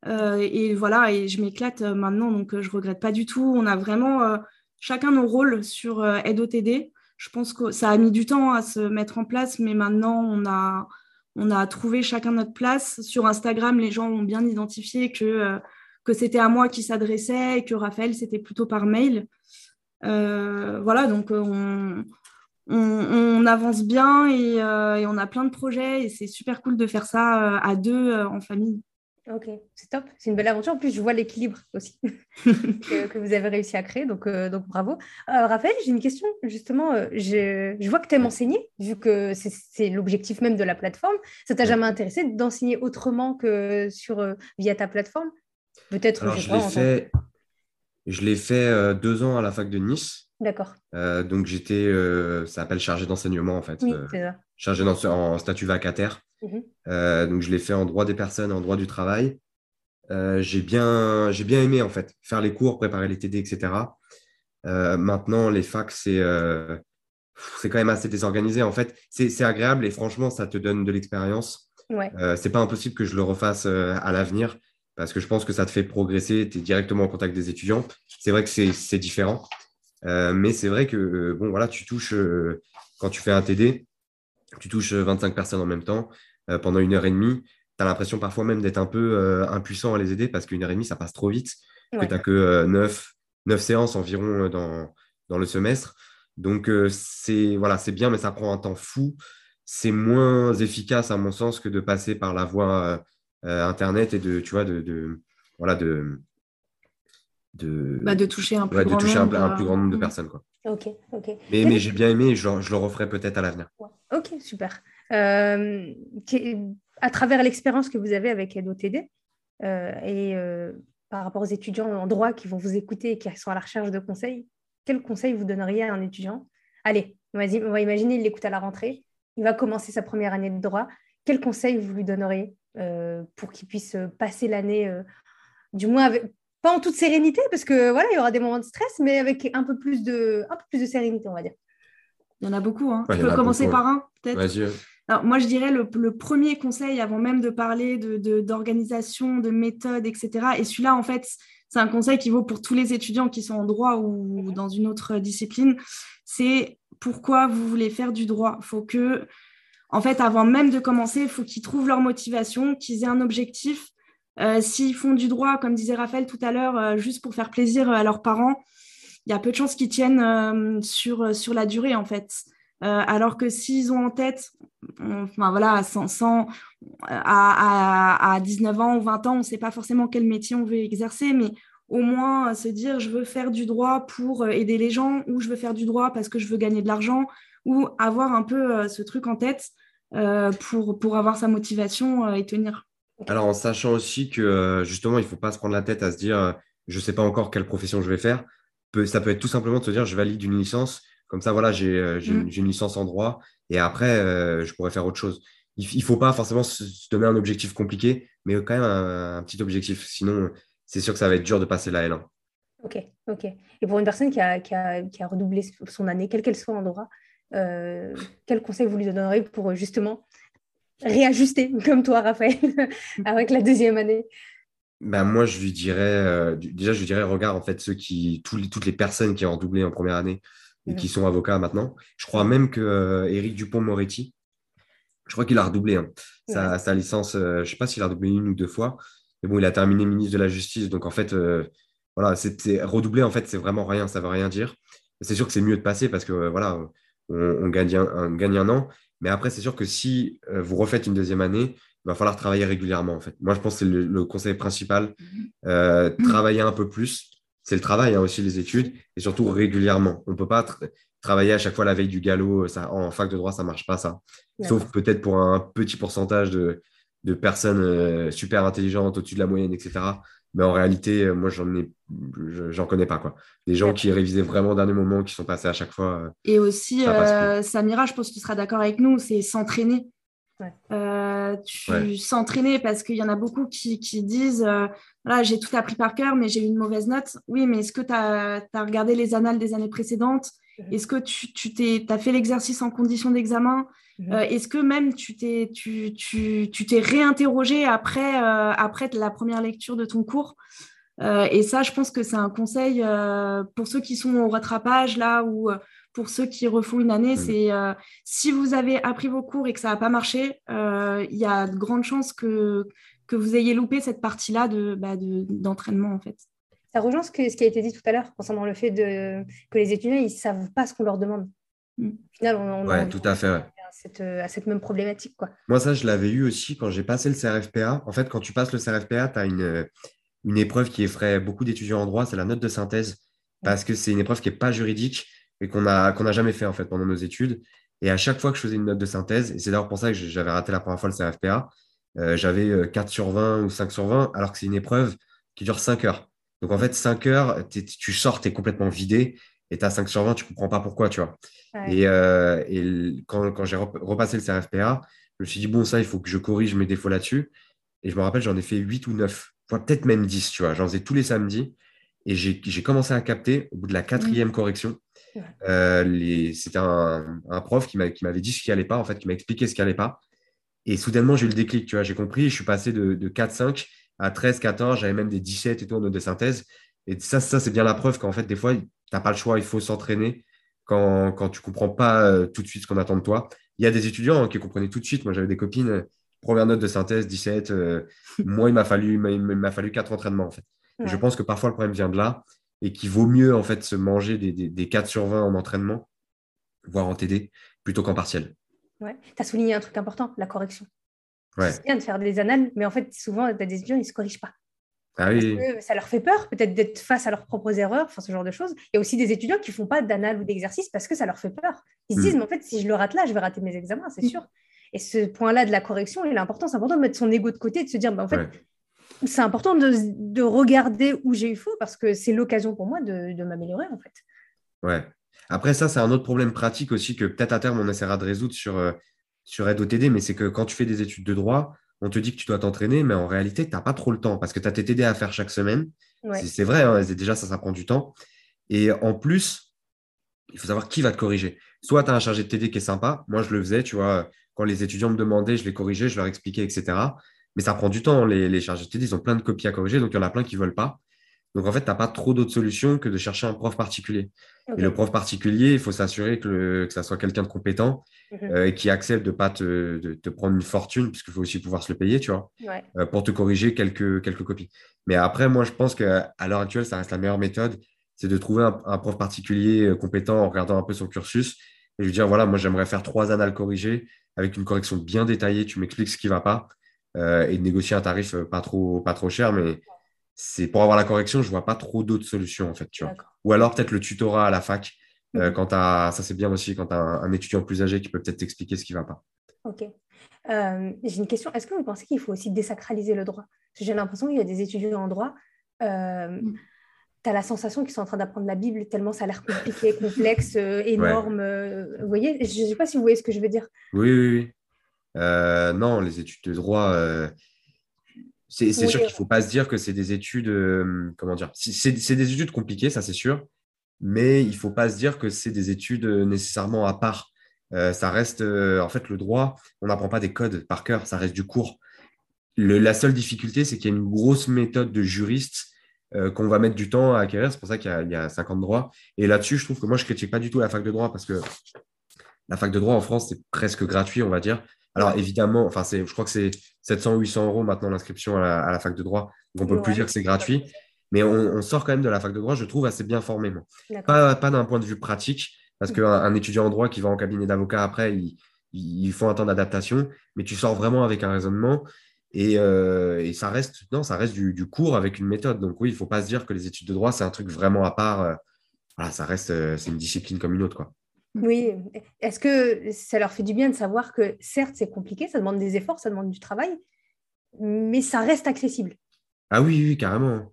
et voilà, et je m'éclate maintenant, donc je regrette pas du tout. On a vraiment chacun nos rôles sur AideOTD. Je pense que ça a mis du temps à se mettre en place, mais maintenant on a, on a trouvé chacun notre place. Sur Instagram, les gens ont bien identifié que, euh, c'était à moi qui s'adressait et que Raphaël, c'était plutôt par mail. Euh, voilà, donc euh, on, avance bien et, on a plein de projets et c'est super cool de faire ça à deux en famille. Ok, c'est top. C'est une belle aventure. En plus, je vois l'équilibre aussi que, vous avez réussi à créer. Donc, euh, donc bravo. Euh, Raphaël, j'ai une question. Justement, euh, je, vois que tu aimes enseigner, vu que c'est l'objectif même de la plateforme. Ça t'a jamais intéressé d'enseigner autrement que sur, via ta plateforme? Peut-être. Je, l'ai fait, je l'ai fait deux ans à la fac de Nice. D'accord. donc, j'étais, ça s'appelle chargé d'enseignement en fait. Oui, c'est ça. Chargé en statut vacataire. Mhm. Euh, donc, je l'ai fait en droit des personnes, en droit du travail. Euh, j'ai bien, j'ai bien aimé en fait faire les cours, préparer les TD, etc. Euh, maintenant, les facs, c'est c'est quand même assez désorganisé. En fait, c'est agréable et franchement, ça te donne de l'expérience. Ouais. c'est pas impossible que je le refasse à l'avenir parce que je pense que ça te fait progresser. Tu es directement en contact des étudiants. C'est vrai que c'est différent. mais c'est vrai que bon, voilà, tu touches, quand tu fais un TD, tu touches 25 personnes en même temps. Euh, pendant une heure et demie, tu as l'impression parfois même d'être un peu euh, impuissant à les aider parce qu'une heure et demie, ça passe trop vite, que tu n'as que euh, neuf, séances environ dans, dans le semestre. Donc, c'est voilà, bien, mais ça prend un temps fou. C'est moins efficace, à mon sens, que de passer par la voie Internet et de, tu vois, de, voilà, de, de, bah, de toucher un plus, grand, nombre, un, plus grand nombre de personnes. Quoi. Ok, ok. Mais, mais j'ai bien aimé, je, je le referai peut-être à l'avenir. Ok, super. Euh, à travers l'expérience que vous avez avec EdoTD euh, et euh, par rapport aux étudiants en droit qui vont vous écouter et qui sont à la recherche de conseils, quel conseil vous donneriez à un étudiant? Allez, on va imaginer, il l'écoute à la rentrée, il va commencer sa première année de droit. Quel conseil vous lui donneriez pour qu'il puisse passer l'année, du moins pas en toute sérénité, parce que voilà, il y aura des moments de stress, mais avec un peu plus de, un peu plus de sérénité, on va dire. Il y en a beaucoup. Hein. tu peux commencer par un, peut-être? Alors, moi, je dirais le, premier conseil, avant même de parler d'organisation, de, de, méthode, etc. Et celui-là, en fait, c'est un conseil qui vaut pour tous les étudiants qui sont en droit ou dans une autre discipline. C'est pourquoi vous voulez faire du droit? Il faut que, en fait, avant même de commencer, il faut qu'ils trouvent leur motivation, qu'ils aient un objectif. Euh, s'ils font du droit, comme disait Raphaël tout à l'heure, euh, juste pour faire plaisir à leurs parents, il y a peu de chances qu'ils tiennent euh, sur, la durée, en fait. Euh, alors que s'ils ont en tête, enfin voilà, à, à, 19 ans ou 20 ans, on ne sait pas forcément quel métier on veut exercer, mais au moins se dire je veux faire du droit pour euh, aider les gens ou je veux faire du droit parce que je veux gagner de l'argent ou avoir un peu euh, ce truc en tête pour avoir sa motivation et tenir. Alors en sachant aussi que justement, il ne faut pas se prendre la tête à se dire je ne sais pas encore quelle profession je vais faire. Ça peut être tout simplement de se dire je valide une licence comme ça, voilà, j'ai euh, mm. une, licence en droit et après, euh, je pourrais faire autre chose. Il ne faut pas forcément se, donner un objectif compliqué, mais quand même un, petit objectif. Sinon, c'est sûr que ça va être dur de passer la L1. Ok, ok. Et pour une personne qui a, qui a, qui a redoublé son année, quelle qu'elle soit en droit, euh, quel conseil vous lui donneriez pour justement réajuster, comme toi, Raphaël, avec la deuxième année ben moi, je lui dirais, déjà, je lui dirais, regarde, en fait, ceux qui, toutes les personnes qui ont redoublé en première année, et qui sont avocats maintenant. Je crois même que euh, Éric Dupont-Moretti, je crois qu'il a redoublé hein. sa, licence, euh, je ne sais pas s'il a redoublé une ou deux fois, mais bon, il a terminé ministre de la Justice. Donc en fait, euh, voilà, c'est redoubler, en fait, c'est vraiment rien, ça ne veut rien dire. C'est sûr que c'est mieux de passer parce que voilà, on, gagne, un, gagne un an. Mais après, c'est sûr que si vous refaites une deuxième année, il va falloir travailler régulièrement. En fait. Moi, je pense que c'est le, conseil principal. Mhm. travailler un peu plus, c'est le travail hein, aussi, les études, et surtout régulièrement. On ne peut pas travailler à chaque fois la veille du galop. Ça, en fac de droit, ça ne marche pas, ça. Sauf peut-être pour un petit pourcentage de, personnes euh, super intelligentes, au-dessus de la moyenne, etc. Mais en réalité, euh, moi, j'en ai, j'en connais pas quoi. Des gens qui révisaient vraiment au dernier moment, qui sont passés à chaque fois. Euh, et aussi, Samira, je pense que tu seras d'accord avec nous, c'est s'entraîner. Euh, tu s'entraîner parce qu'il y en a beaucoup qui, disent euh, j'ai tout appris par cœur, mais j'ai eu une mauvaise note. Oui, mais est-ce que tu as, regardé les annales des années précédentes? Est-ce que tu t'es, as fait l'exercice en condition d'examen? Mhm. euh, Est-ce que même tu t'es, tu, tu, tu t'es réinterrogé après, après la première lecture de ton cours? Et ça, je pense que c'est un conseil pour ceux qui sont au rattrapage là où pour ceux qui refont une année, mm. c'est euh, si vous avez appris vos cours et que ça n'a pas marché, euh, il y a de grandes chances que, que vous ayez loupé cette partie-là bah, d'entraînement, en fait. Ça rejoint ce, ce, qui a été dit tout à l'heure concernant le fait de, que les étudiants, ils ne savent pas ce qu'on leur demande. Mm. Au final, on, on tout à fait. À, cette, même problématique. Quoi. Moi, ça, je l'avais eu aussi quand j'ai passé le CRFPA. En fait, quand tu passes le CRFPA, tu as une, une épreuve qui effraie beaucoup d'étudiants en droit, c'est la note de synthèse, parce que c'est une épreuve qui n'est pas juridique et qu'on n'a qu'on a jamais fait en fait pendant nos études. Et à chaque fois que je faisais une note de synthèse, et c'est d'ailleurs pour ça que j'avais raté la première fois le CFPA, euh, j'avais 4 euh, sur 20 ou 5 sur 20, alors que c'est une épreuve qui dure 5 heures. Donc en fait, 5 heures, tu sors, tu es complètement vidé, et tu as 5 sur 20, tu ne comprends pas pourquoi, tu vois. Et, euh, et, quand, quand j'ai repassé le CRFPA, je me suis dit, bon, ça, il faut que je corrige mes défauts là-dessus. Et je me rappelle, j'en ai fait 8 ou 9, peut-être même 10, tu vois. J'en faisais tous les samedis. Et j'ai commencé à capter au bout de la quatrième mmh. correction euh, c'était un, prof qui m'avait dit ce qui n'allait pas, en fait, qui m'a expliqué ce qui n'allait pas. Et soudainement, j'ai eu le déclic, tu vois, j'ai compris, je suis passé de, 4-5 à 13, 14, j'avais même des 17 et tout en de synthèse. Et ça, ça c'est bien la preuve qu'en fait, des fois, tu n'as pas le choix, il faut s'entraîner quand, quand tu ne comprends pas euh, tout de suite ce qu'on attend de toi. Il y a des étudiants hein, qui comprenaient tout de suite. Moi, j'avais des copines, euh, première note de synthèse, 17. moi, il m'a fallu, m'a fallu 4 entraînements, en fait. Je pense que parfois, le problème vient de là et qu'il vaut mieux en fait se manger des, des, 4 sur 20 en entraînement, voire en TD, plutôt qu'en partiel. Ouais. Tu as souligné un truc important, la correction. C'est bien de faire des annales, mais en fait, souvent, tu as des étudiants, ils ne se corrigent pas. Ah oui. ça leur fait peur, peut-être d'être face à leurs propres erreurs, enfin ce genre de choses. Il y a aussi des étudiants qui ne font pas d'annales ou d'exercices parce que ça leur fait peur. Ils se disent, hmm. mais en fait, si je le rate là, je vais rater mes examens, c'est hmm. sûr. Et ce point-là de la correction, il est important. C'est important de mettre son ego de côté, de se dire, bah, en fait, c'est important de, regarder où j'ai eu faux parce que c'est l'occasion pour moi de, m'améliorer en fait. Ouais. Après ça, c'est un autre problème pratique aussi que peut-être à terme on essaiera de résoudre sur, euh, sur AidOTD, mais c'est que quand tu fais des études de droit, on te dit que tu dois t'entraîner, mais en réalité, tu n'as pas trop le temps parce que tu as tes TD à faire chaque semaine. C'est vrai, hein, déjà, ça, ça prend du temps. Et en plus, il faut savoir qui va te corriger. Soit tu as un chargé de TD qui est sympa. Moi, je le faisais, tu vois, quand les étudiants me demandaient, je les corrigeais, je leur expliquais, etc. Mais ça prend du temps. Les, les chargés d'études, ils ont plein de copies à corriger, donc il y en a plein qui ne veulent pas. Donc, en fait, tu n'as pas trop d'autres solutions que de chercher un prof particulier. Et le prof particulier, il faut s'assurer que, que ça soit quelqu'un de compétent mhm. euh, et qui accepte de ne pas te, te, prendre une fortune, puisqu'il faut aussi pouvoir se le payer, tu vois, euh, pour te corriger quelques, quelques copies. Mais après, moi, je pense qu'à l'heure actuelle, ça reste la meilleure méthode, c'est de trouver un, prof particulier euh, compétent en regardant un peu son cursus et lui dire, voilà, moi, j'aimerais faire trois annales corrigées avec une correction bien détaillée, tu m'expliques ce qui ne va pas, et de négocier un tarif pas trop, pas trop cher, mais c'est pour avoir la correction, je vois pas trop d'autres solutions en fait, tu vois. Ou alors peut-être le tutorat à la fac. Euh, mhm. quand ça c'est bien aussi quand tu as un, étudiant plus âgé qui peut peut-être t'expliquer ce qui va pas. Ok. Euh, j'ai une question. Est-ce que vous pensez qu'il faut aussi désacraliser le droit? J'ai l'impression qu'il y a des étudiants en droit. Euh, mhm. Tu as la sensation qu'ils sont en train d'apprendre la Bible tellement ça a l'air compliqué, complexe, énorme. vous voyez? Je ne sais pas si vous voyez ce que je veux dire. Oui, oui, oui. non, les études de droit, c'est sûr qu'il ne faut pas se dire que c'est des études, euh, comment dire, c'est des études compliquées, ça c'est sûr, mais il ne faut pas se dire que c'est des études euh, nécessairement à part. Euh, ça reste, en fait, le droit, on n'apprend pas des codes par cœur, ça reste du cours. la seule difficulté, c'est qu'il y a une grosse méthode de juriste qu'on va mettre du temps à acquérir. C'est pour ça qu'il y, a 50 droits. Et là-dessus, je trouve que moi, je ne critique pas du tout la fac de droit parce que la fac de droit en France, c'est presque gratuit, on va dire. Alors évidemment, enfin, je crois que c'est 700 800 euros maintenant l'inscription à, la fac de droit. Donc on ne peut plus dire que c'est gratuit. Mais on, sort quand même de la fac de droit, je trouve, assez bien formé. Pas, pas d'un point de vue pratique, parce qu'un un étudiant en droit qui va en cabinet d'avocat après, il, il, faut un temps d'adaptation, mais tu sors vraiment avec un raisonnement. Et, euh, ça reste, non, ça reste du, cours avec une méthode. Donc oui, il ne faut pas se dire que les études de droit, c'est un truc vraiment à part. Euh, voilà, ça reste, euh, c'est une discipline comme une autre. Quoi. Oui, est-ce que ça leur fait du bien de savoir que certes c'est compliqué, ça demande des efforts, ça demande du travail, mais ça reste accessible? Ah oui, oui, carrément.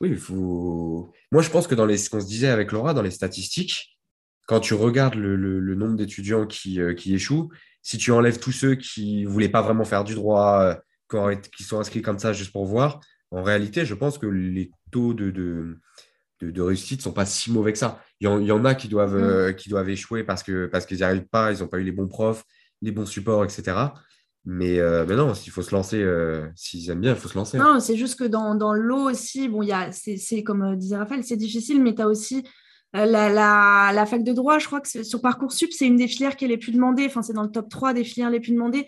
Oui, il faut. Moi, je pense que dans les, ce qu'on se disait avec Laura, dans les statistiques, quand tu regardes le, nombre d'étudiants qui, euh, qui, échouent, si tu enlèves tous ceux qui ne voulaient pas vraiment faire du droit, euh, qui sont inscrits comme ça juste pour voir, en réalité, je pense que les taux de, de réussite ne sont pas si mauvais que ça il y, en a qui doivent, mm. euh, qui doivent échouer parce qu'ils parce qu'ils n'y arrivent pas, ils n'ont pas eu les bons profs, les bons supports, etc. Mais, euh, mais non, s'il faut se lancer, euh, s'ils aiment bien, il faut se lancer. Non, c'est juste que dans, dans l'eau aussi, bon, c'est comme disait Raphaël, c'est difficile, mais tu as aussi la, la, la, fac de droit, je crois que sur Parcoursup, c'est une des filières qui est les plus demandées. Enfin, c'est dans le top 3 des filières les plus demandées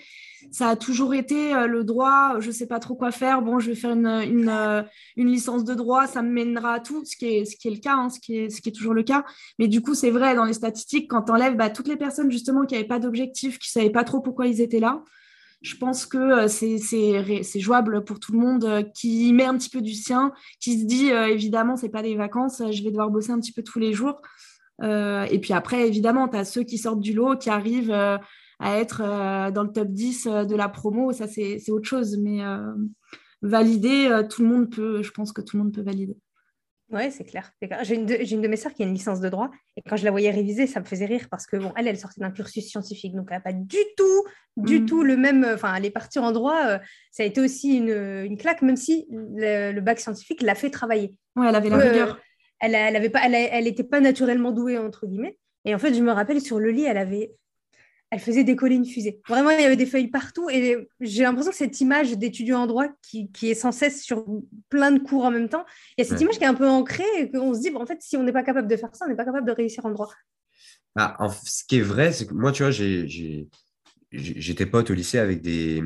ça a toujours été euh, le droit, je ne sais pas trop quoi faire, bon, je vais faire une, une, euh, une, licence de droit, ça me mènera à tout, ce qui est, ce qui est le cas, hein, ce, qui est, ce qui est toujours le cas. Mais du coup, c'est vrai, dans les statistiques, quand tu enlèves bah, toutes les personnes justement qui n'avaient pas d'objectif, qui ne savaient pas trop pourquoi ils étaient là, je pense que euh, c'est jouable pour tout le monde qui met un petit peu du sien, qui se dit évidemment, ce n'est pas des vacances, je vais devoir bosser un petit peu tous les jours. et puis après, évidemment, tu as ceux qui sortent du lot, qui arrivent à être euh, dans le top 10 euh, de la promo, ça c'est autre chose. Mais euh, valider, tout le monde peut, je pense que tout le monde peut valider. Oui, c'est clair. J'ai une, une, de mes sœurs qui a une licence de droit et quand je la voyais réviser, ça me faisait rire parce que bon, elle, elle sortait d'un cursus scientifique, donc elle n'a pas du tout, du mm. tout le même. Enfin, elle est partie en droit. ça a été aussi une, une claque, même si le, bac scientifique l'a fait travailler. Oui, elle avait la rigueur. elle, elle avait pas, elle, était pas naturellement douée entre guillemets. Et en fait, je me rappelle sur le lit, elle avait elle faisait décoller une fusée. Vraiment, il y avait des feuilles partout. Et j'ai l'impression que cette image d'étudiant en droit qui, est sans cesse sur plein de cours en même temps, il y a cette image qui est un peu ancrée et qu'on se dit, en fait, si on n'est pas capable de faire ça, on n'est pas capable de réussir en droit. Ah, ce qui est vrai, c'est que moi, tu vois, j'étais pote au lycée avec des.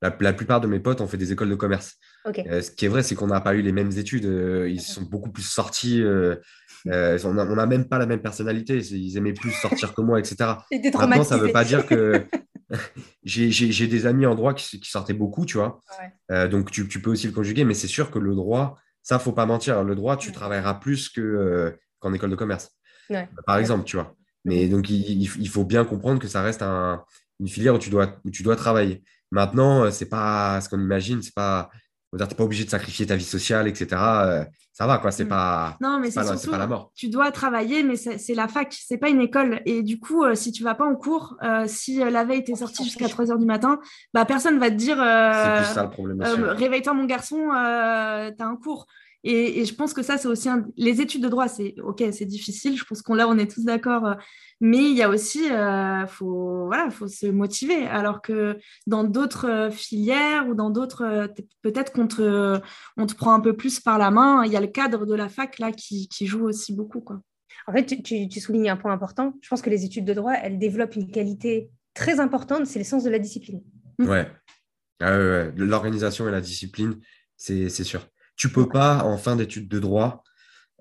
La, plupart de mes potes ont fait des écoles de commerce. Euh, ce qui est vrai, c'est qu'on n'a pas eu les mêmes études. Euh, ils sont beaucoup plus sortis. Euh, euh, on n'a même pas la même personnalité. Ils aimaient plus sortir que moi, etc. Maintenant, ça ne veut pas dire que. j'ai des amis en droit qui, sortaient beaucoup, tu vois. Euh, donc, tu, peux aussi le conjuguer, mais c'est sûr que le droit, ça, faut pas mentir. Le droit, tu travailleras plus euh, qu'en école de commerce, par exemple, tu vois. Mais donc, il, faut bien comprendre que ça reste une filière où tu dois, où tu dois travailler. Maintenant, c'est pas ce qu'on imagine, c'est pas tu n'es pas obligé de sacrifier ta vie sociale, etc. Euh, ça va, quoi. C'est mm. pas. Non, mais c'est pas, la mort. Tu dois travailler, mais c'est la fac, c'est pas une école. Et du coup, euh, si tu vas pas en cours, euh, si la veille t'es sorti jusqu'à 3 h du matin, bah personne va te dire. c'est ça le problème. Réveille-toi, mon garçon, tu as un cours. Et, je pense que ça, c'est aussi les études de droit, c'est ok, c'est difficile. Je pense qu'on là, on est tous d'accord. Euh, mais il y a aussi, euh, faut voilà, faut se motiver. Alors que dans d'autres euh, filières ou dans d'autres, peut-être qu'on te, on te prend un peu plus par la main. Il y a le cadre de la fac là qui, qui joue aussi beaucoup, quoi. En fait, tu, tu, soulignes un point important. Je pense que les études de droit, elles développent une qualité très importante, c'est l'essence de la discipline. Ouais. Ah ouais, L'organisation et la discipline, c'est sûr. Tu peux pas, en fin d'études de droit,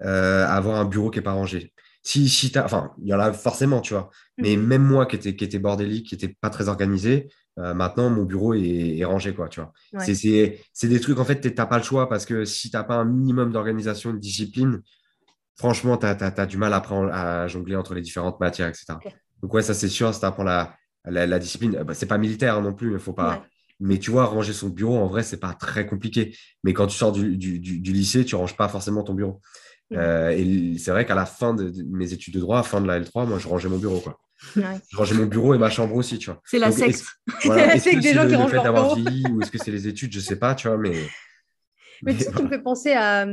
euh, avoir un bureau qui n'est pas rangé. Si, si enfin, il y en a forcément, tu vois. Mais mhm. même moi qui étais, qui était bordélique, qui n'était pas très organisé, euh, maintenant mon bureau est, rangé, quoi, tu vois. C'est des trucs, en fait, tu n'as pas le choix parce que si tu n'as pas un minimum d'organisation, de discipline, franchement, tu as, du mal après à jongler entre les différentes matières, etc. Donc, ouais, ça c'est sûr, si tu apprends la, la, discipline, bah, c'est pas militaire non plus, il faut pas. Mais tu vois, ranger son bureau, en vrai, c'est pas très compliqué. Mais quand tu sors du, lycée, tu ranges pas forcément ton bureau. Euh, et c'est vrai qu'à la fin de, mes études de droit, fin de la L3, moi, je rangeais mon bureau. Quoi. Je rangeais mon bureau et ma chambre aussi, tu vois. C'est la secte. c'est la secte des gens qui rangent leur bureau. ou est-ce que c'est les études? Je sais pas, tu vois, mais... Mais, tu sais, tu me fais penser à,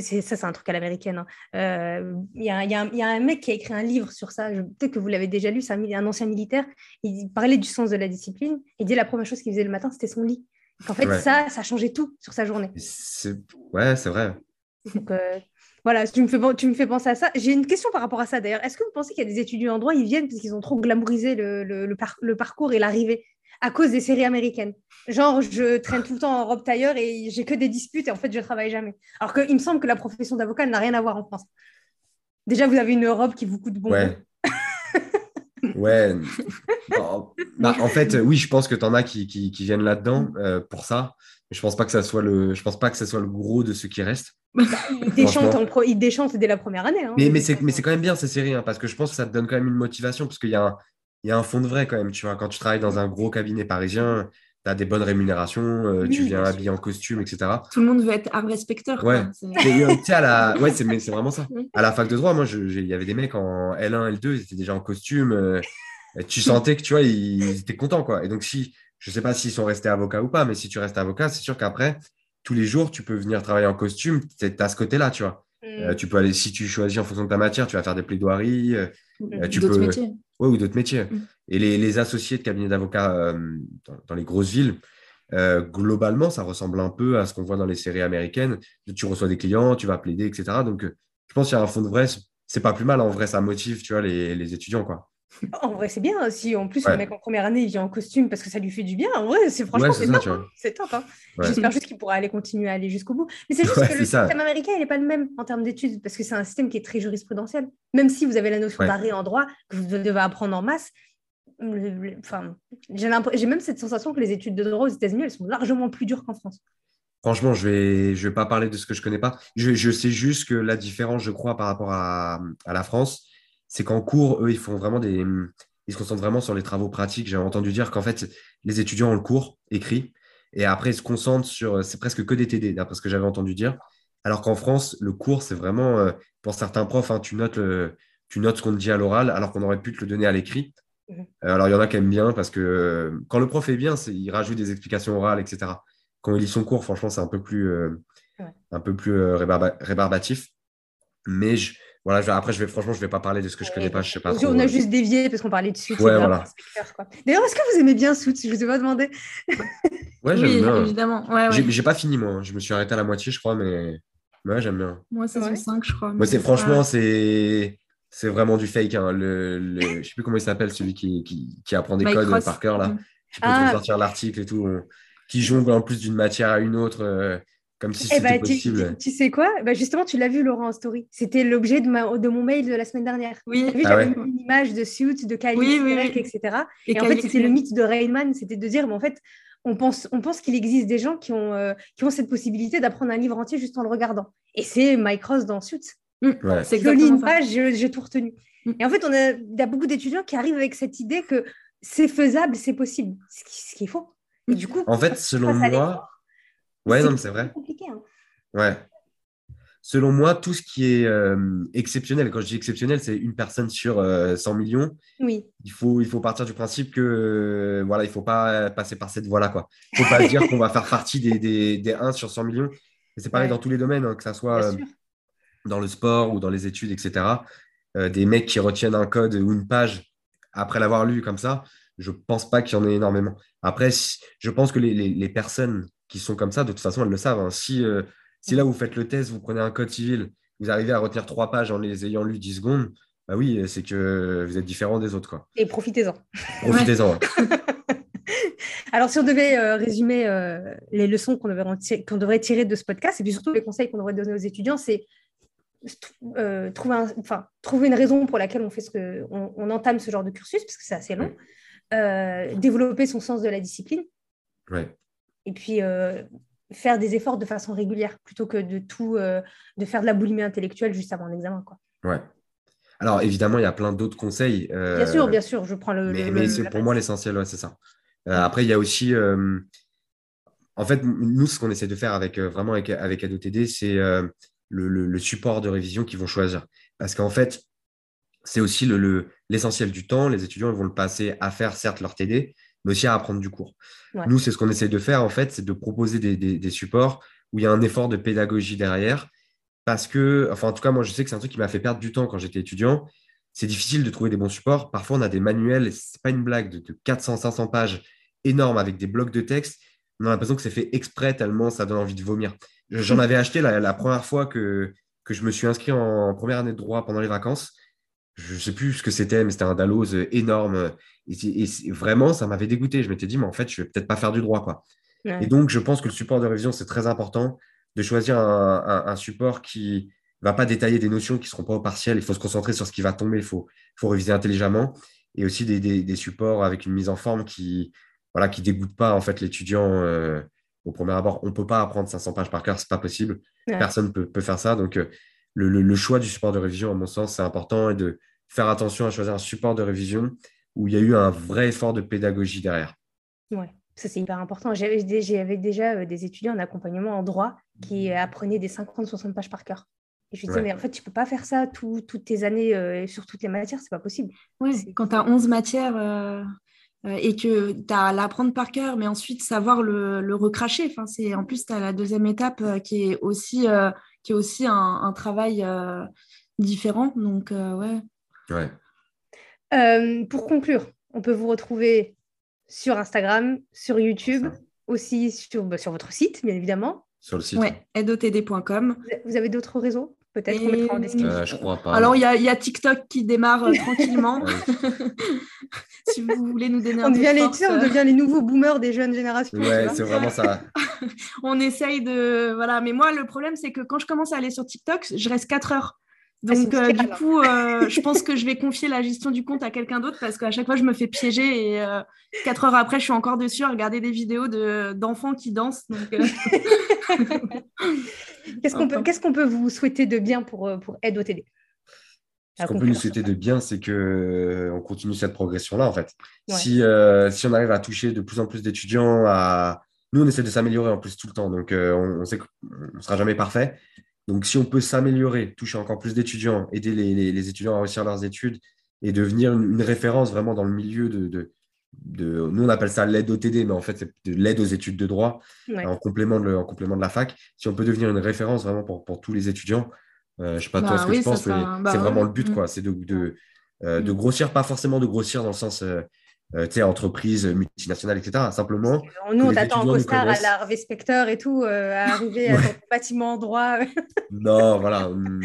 ça, c'est un truc à l'américaine. Hein. Euh, il y, a un mec qui a écrit un livre sur ça. Peut-être que vous l'avez déjà lu. C'est un, ancien militaire. Il parlait du sens de la discipline. Il dit la première chose qu'il faisait le matin, c'était son lit. En fait, ça, ça changeait tout sur sa journée. Ouais, c'est vrai. Donc, euh, voilà, tu me, fais, tu me fais penser à ça. J'ai une question par rapport à ça d'ailleurs. Est-ce que vous pensez qu'il y a des étudiants en droit, ils viennent parce qu'ils ont trop glamourisé le, le parcours et l'arrivée? À cause des séries américaines. Genre, je traîne tout le temps en robe tailleur et j'ai que des disputes et en fait, je travaille jamais. Alors qu'il me semble que la profession d'avocat n'a rien à voir en France. Déjà, vous avez une robe qui vous coûte bon. Ouais. ouais. Bah, en fait, oui, je pense que tu en as qui, qui, viennent là-dedans euh, pour ça. Je pense pas que ça soit le, je pense pas que ça soit le gros de ceux qui restent. Bah, ils, déchantent, dès la première année. Hein. mais, mais c'est quand même bien ces séries, hein, parce que je pense que ça te donne quand même une motivation, parce qu'il y a un, il y a un fond de vrai quand même. Tu vois, quand tu travailles dans un gros cabinet parisien, tu as des bonnes rémunérations, euh, tu viens habillé en costume, etc. Tout le monde veut être art respecteur. Ouais, à la... ouais c'est vraiment ça. À la fac de droit, moi, il y avait des mecs en L1, L2, ils étaient déjà en costume. Euh, tu sentais que tu vois, ils étaient contents. Quoi. Et donc, si, je ne sais pas s'ils sont restés avocats ou pas, mais si tu restes avocat, c'est sûr qu'après, tous les jours, tu peux venir travailler en costume. Tu à ce côté-là, tu vois. Euh, mm. tu peux aller, si tu choisis en fonction de ta matière, tu vas faire des plaidoiries. Tu peux... métiers. Oui, ou d'autres métiers. Mm. Et les, associés de cabinet d'avocats euh, dans, les grosses villes, euh, globalement, ça ressemble un peu à ce qu'on voit dans les séries américaines. Tu reçois des clients, tu vas plaider, etc. Donc, euh, je pense qu'il y a un fond de vrai. C'est pas plus mal. En vrai, ça motive, tu vois, les, les étudiants, quoi. En vrai, c'est bien. Si en plus le mec en première année il vient en costume parce que ça lui fait du bien, en vrai, c'est franchement c'est top. Hein. C'est top. Hein. J'espère juste qu'il pourra aller continuer à aller jusqu'au bout. Mais c'est juste que le système américain il n'est pas le même en termes d'études parce que c'est un système qui est très jurisprudentiel. Même si vous avez la notion d'arrêt en droit que vous devez apprendre en masse, enfin, j'ai même cette sensation que les études de droit aux États-Unis elles sont largement plus dures qu'en France. Franchement, je vais, je vais pas parler de ce que je connais pas. Je, je sais juste que la différence, je crois, par rapport à, à la France, c'est qu'en cours, eux, ils font vraiment des. Ils se concentrent vraiment sur les travaux pratiques. J'ai entendu dire qu'en fait, les étudiants ont le cours écrit et après, ils se concentrent sur. C'est presque que des TD, d'après ce que j'avais entendu dire. Alors qu'en France, le cours, c'est vraiment. Euh, pour certains profs, hein, tu, notes tu notes ce qu'on te dit à l'oral, alors qu'on aurait pu te le donner à l'écrit. Mmh. Euh, alors, il y en a qui aiment bien parce que euh, quand le prof est bien, il rajoute des explications orales, etc. Quand il lit son cours, franchement, c'est un peu plus, un peu plus rébarbatif. Mais je, voilà, après, je vais, franchement, je ne vais pas parler de ce que je ne connais pas. Je sais pas on a juste dévié parce qu'on parlait de Suits. Ouais, voilà. D'ailleurs, est-ce que vous aimez bien Suits? Je ne vous ai pas demandé. ouais, j'aime bien. évidemment. Ouais, J'ai pas fini, moi. Je me suis arrêté à la moitié, je crois, mais ouais, j'aime bien. Moi, c'est 5, je crois. Moi, c'est franchement, c'est c'est vraiment du fake. Hein. Le, le... Je ne sais plus comment il s'appelle, celui qui, qui, qui, apprend des codes par cœur, là. Tu peux ah. sortir l'article et tout. Qui jongle en plus d'une matière à une autre. Euh, comme si eh c'était bah, possible. Tu, sais quoi? Bah Justement, tu l'as vu, Laurent, en story. C'était l'objet de, de mon mail de la semaine dernière. Oui. Vu, ah j'avais une image de Suit, de Kylie, etc. Et, en fait, c'était le mythe de Rainman, c'était de dire, mais en fait, on pense, on pense qu'il existe des gens qui ont, euh, qui ont cette possibilité d'apprendre un livre entier juste en le regardant. Et c'est Mike Ross dans Suit. Mmh. C'est Je lis une page, j'ai tout retenu. Mm. Et en fait, on a, il y a beaucoup d'étudiants qui arrivent avec cette idée que c'est faisable, c'est possible, ce qui, est faux. Et du coup, en fait, selon moi, Ouais, non, c'est vrai. compliqué. Hein. Ouais. Selon moi, tout ce qui est euh, exceptionnel, quand je dis exceptionnel, c'est une personne sur 100 euh, millions. Oui. Il faut, il faut partir du principe que euh, voilà, il ne faut pas passer par cette voie-là. Il ne faut pas dire qu'on va faire partie des, des, des, 1 sur 100 millions. c'est pareil dans tous les domaines, hein, que ce soit dans le sport ou dans les études, etc. des mecs qui retiennent un code ou une page après l'avoir lu comme ça, je ne pense pas qu'il y en ait énormément. Après, je pense que les, personnes qui sont comme ça, de toute façon, elles le savent. Hein. Si, si là, vous faites le test, vous prenez un code civil, vous arrivez à retenir trois pages en les ayant lu 10 secondes, bah oui, c'est que vous êtes différent des autres. Quoi. Et profitez-en. Profitez-en. Alors, si on devait euh, résumer euh, les leçons qu'on devrait, devrait, tirer de ce podcast, et puis surtout les conseils qu'on devrait donner aux étudiants, c'est euh, trouver, enfin, trouver une raison pour laquelle on, fait ce que, on, entame ce genre de cursus, parce que c'est assez long, développer son sens de la discipline, ouais. Et puis faire des efforts de façon régulière, plutôt que de tout, de faire de la boulimie intellectuelle juste avant l'examen. Quoi. Ouais. Alors, évidemment, il y a plein d'autres conseils. bien sûr, bien sûr, je prends le. Mais, c'est pour moi l'essentiel, ouais, c'est ça. Euh, après, il y a aussi. Euh, en fait, nous, ce qu'on essaie de faire avec, euh, vraiment avec, avec AdoTD, c'est le, support de révision qu'ils vont choisir. Parce qu'en fait, c'est aussi l'essentiel du temps. Les étudiants vont le passer à faire, certes, leur TD, mais aussi à apprendre du cours. Nous, c'est ce qu'on essaie de faire, en fait, c'est de proposer des, supports où il y a un effort de pédagogie derrière. Parce que, enfin, en tout cas, moi, je sais que c'est un truc qui m'a fait perdre du temps quand j'étais étudiant. C'est difficile de trouver des bons supports. Parfois, on a des manuels, c'est pas une blague, de, de 400, 500 pages énorme avec des blocs de texte. On a l'impression que c'est fait exprès tellement ça donne envie de vomir. J'en avais acheté la, première fois que, que je me suis inscrit en, première année de droit pendant les vacances. Je ne sais plus ce que c'était, mais c'était un Dalloz énorme. Et, vraiment, ça m'avait dégoûté. Je m'étais dit, mais en fait, je vais peut-être pas faire du droit. Quoi. Et donc, je pense que le support de révision, c'est très important de choisir un, support qui ne va pas détailler des notions qui ne seront pas au partiel. Il faut se concentrer sur ce qui va tomber. Il faut, faut réviser intelligemment. Et aussi des, des supports avec une mise en forme qui, voilà, qui dégoûte pas en fait l'étudiant euh, au premier abord. On peut pas apprendre 500 pages par cœur, c'est pas possible. Personne peut, peut faire ça. Donc, euh, le, choix du support de révision, à mon sens, c'est important et de faire attention à choisir un support de révision où il y a eu un vrai effort de pédagogie derrière. Ouais, ça c'est hyper important. J'avais déjà euh, des étudiants en accompagnement en droit qui apprenaient des 50-60 pages par cœur. Et je disais, mais en fait, tu peux pas faire ça toutes tes années sur toutes les matières, c'est pas possible. Oui, quand tu as 11 matières, euh, et que tu as à l'apprendre par cœur, mais ensuite savoir le, recracher. Enfin, c'est, en plus, tu as la deuxième étape euh, qui est aussi, euh, qui est aussi un, travail différent. Donc, ouais. ouais. pour conclure, on peut vous retrouver sur Instagram, sur YouTube, aussi sur, bah, sur votre site, bien évidemment. Sur le site. Ouais, edotd.com. Vous avez d'autres réseaux? Peut-être qu'on mettra en description. Euh, je crois pas. Alors, il y, a TikTok qui démarre euh, tranquillement. si vous voulez nous donner on un devient les, On devient les nouveaux boomers des jeunes générations. Ouais, c'est vraiment ça. on essaye de. Voilà. Mais moi, le problème, c'est que quand je commence à aller sur TikTok, je reste 4 heures. Ah, Donc, euh, du coup, je pense que je vais confier la gestion du compte à quelqu'un d'autre parce qu'à chaque fois, je me fais piéger et quatre heures après, je suis encore dessus à regarder des vidéos d'enfants qui dansent. Donc, Qu'est-ce qu'on peut, qu'est-ce qu'on peut vous souhaiter de bien pour, euh, pour Aide au TD Ce qu'on peut nous souhaiter de bien, c'est qu'on euh, continue cette progression-là, en fait. Si, euh, si on arrive à toucher de plus en plus d'étudiants, à... nous, on essaie de s'améliorer en plus tout le temps. Donc, on, sait qu'on ne sera jamais parfait. Donc, si on peut s'améliorer, toucher encore plus d'étudiants, aider les, les, étudiants à réussir leurs études et devenir une, référence vraiment dans le milieu de, nous on appelle ça l'aide au TD, mais en fait c'est de l'aide aux études de droit en, complément de, en complément de la fac. Si on peut devenir une référence vraiment pour, pour tous les étudiants, euh, je ne sais pas toi bah ce que tu penses, mais bah c'est vraiment le but, quoi. Mm. C'est de, de, euh, de, mm. grossir, pas forcément de grossir dans le sens euh, tu sais, entreprise multinationale, etc. Simplement. Nous, on t'attend en costard à la Harvey Specter et tout, à arriver à ton bâtiment droit. non, voilà. Mm.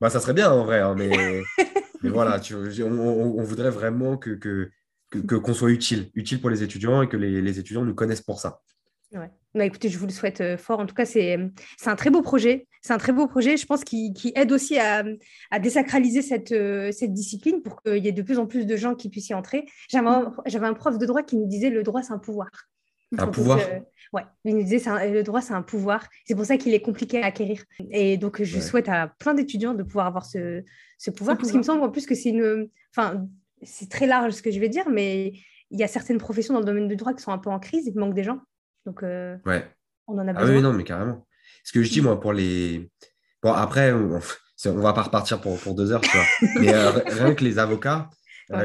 bah, ça serait bien en vrai, hein, mais, mais voilà, tu, on, on, voudrait vraiment que, que que qu'on soit utile, utile pour les étudiants et que les, étudiants nous connaissent pour ça. Ouais. Bah, écoutez, je vous le souhaite euh, fort. En tout cas, c'est un très beau projet. C'est un très beau projet, je pense, qui, aide aussi à, désacraliser cette, euh, cette discipline pour qu'il y ait de plus en plus de gens qui puissent y entrer. J'avais un, prof de droit qui nous disait le droit, c'est un pouvoir. Un pouvoir euh, Ouais, il nous disait le droit, c'est un pouvoir. C'est pour ça qu'il est compliqué à acquérir. Et donc, je souhaite à plein d'étudiants de pouvoir avoir ce, ce pouvoir, parce qu'il me semble en plus que c'est une. Enfin, c'est très large ce que je vais dire, mais il y a certaines professions dans le domaine du droit qui sont un peu en crise, il manque des gens. Donc, euh, ouais. on en a besoin. Ah oui, non, mais carrément. Ce que je dis, moi, pour les. Bon, après, on, on va pas repartir pour, pour deux heures, tu vois. mais euh, rien que les avocats,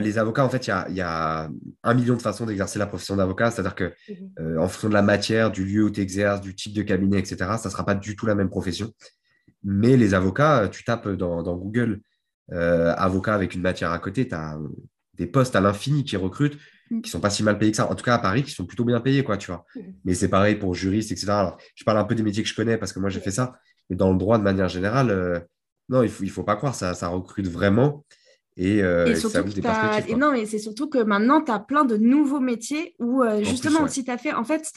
les avocats, en fait, il y a, un million de façons d'exercer la profession d'avocat. C'est-à-dire que mhm. en fonction de la matière, du lieu où tu exerces, du type de cabinet, etc., ça ne sera pas du tout la même profession. Mais les avocats, tu tapes dans, Google avocat avec une matière à côté, tu as des postes à l'infini qui recrutent, mm. qui sont pas si mal payés que ça. En tout cas, à Paris, qui sont plutôt bien payés, quoi, tu vois. Mm. Mais c'est pareil pour juristes, etc. Alors, je parle un peu des métiers que je connais parce que moi, j'ai fait ça. Mais dans le droit, de manière générale, euh, non, il ne faut, il faut pas croire, ça, ça recrute vraiment. Et, euh, des non, mais c'est surtout que maintenant, tu as plein de nouveaux métiers où, euh, justement, si tu as fait. En fait,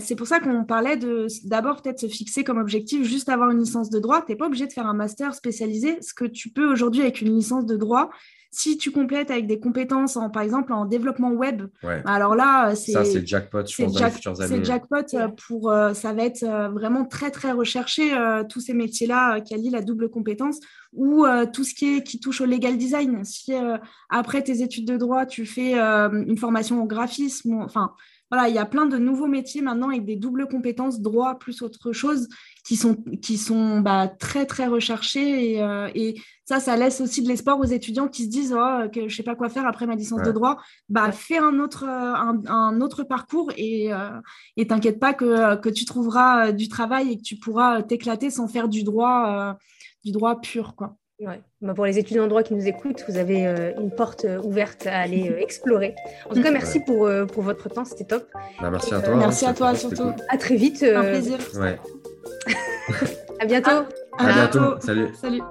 c'est pour ça qu'on parlait de d'abord peut-être se fixer comme objectif juste avoir une licence de droit. Tu n'es pas obligé de faire un master spécialisé. Ce que tu peux aujourd'hui avec une licence de droit, si tu complètes avec des compétences, en, par exemple en développement web, alors là, c'est. Ça, c'est jackpot, je pense, C'est jackpot euh, pour. Euh, ça va être euh, vraiment très, très recherché, tous ces métiers-là qui allient la double compétence ou tout ce qui, est, qui touche au legal design. Si après tes études de droit, tu fais une formation au graphisme, enfin. Voilà, il y a plein de nouveaux métiers maintenant avec des doubles compétences, droit plus autre chose, qui sont, qui sont bah, très, très recherchés. Et, euh, et, ça, ça laisse aussi de l'espoir aux étudiants qui se disent oh, que je ne sais pas quoi faire après ma licence de droit. Bah, Fais un autre, un, un autre parcours et euh, et t'inquiète pas que, que, tu trouveras euh, du travail et que tu pourras t'éclater sans faire du droit, du droit pur. Quoi. Ouais. Bah, pour les étudiants en droit qui nous écoutent, vous avez une porte ouverte à aller explorer. En tout cas, merci pour, pour votre temps, c'était top. Bah, merci à toi. merci à toi surtout. À très vite. Un plaisir. Ouais. à bientôt. À, bientôt. Salut. Salut.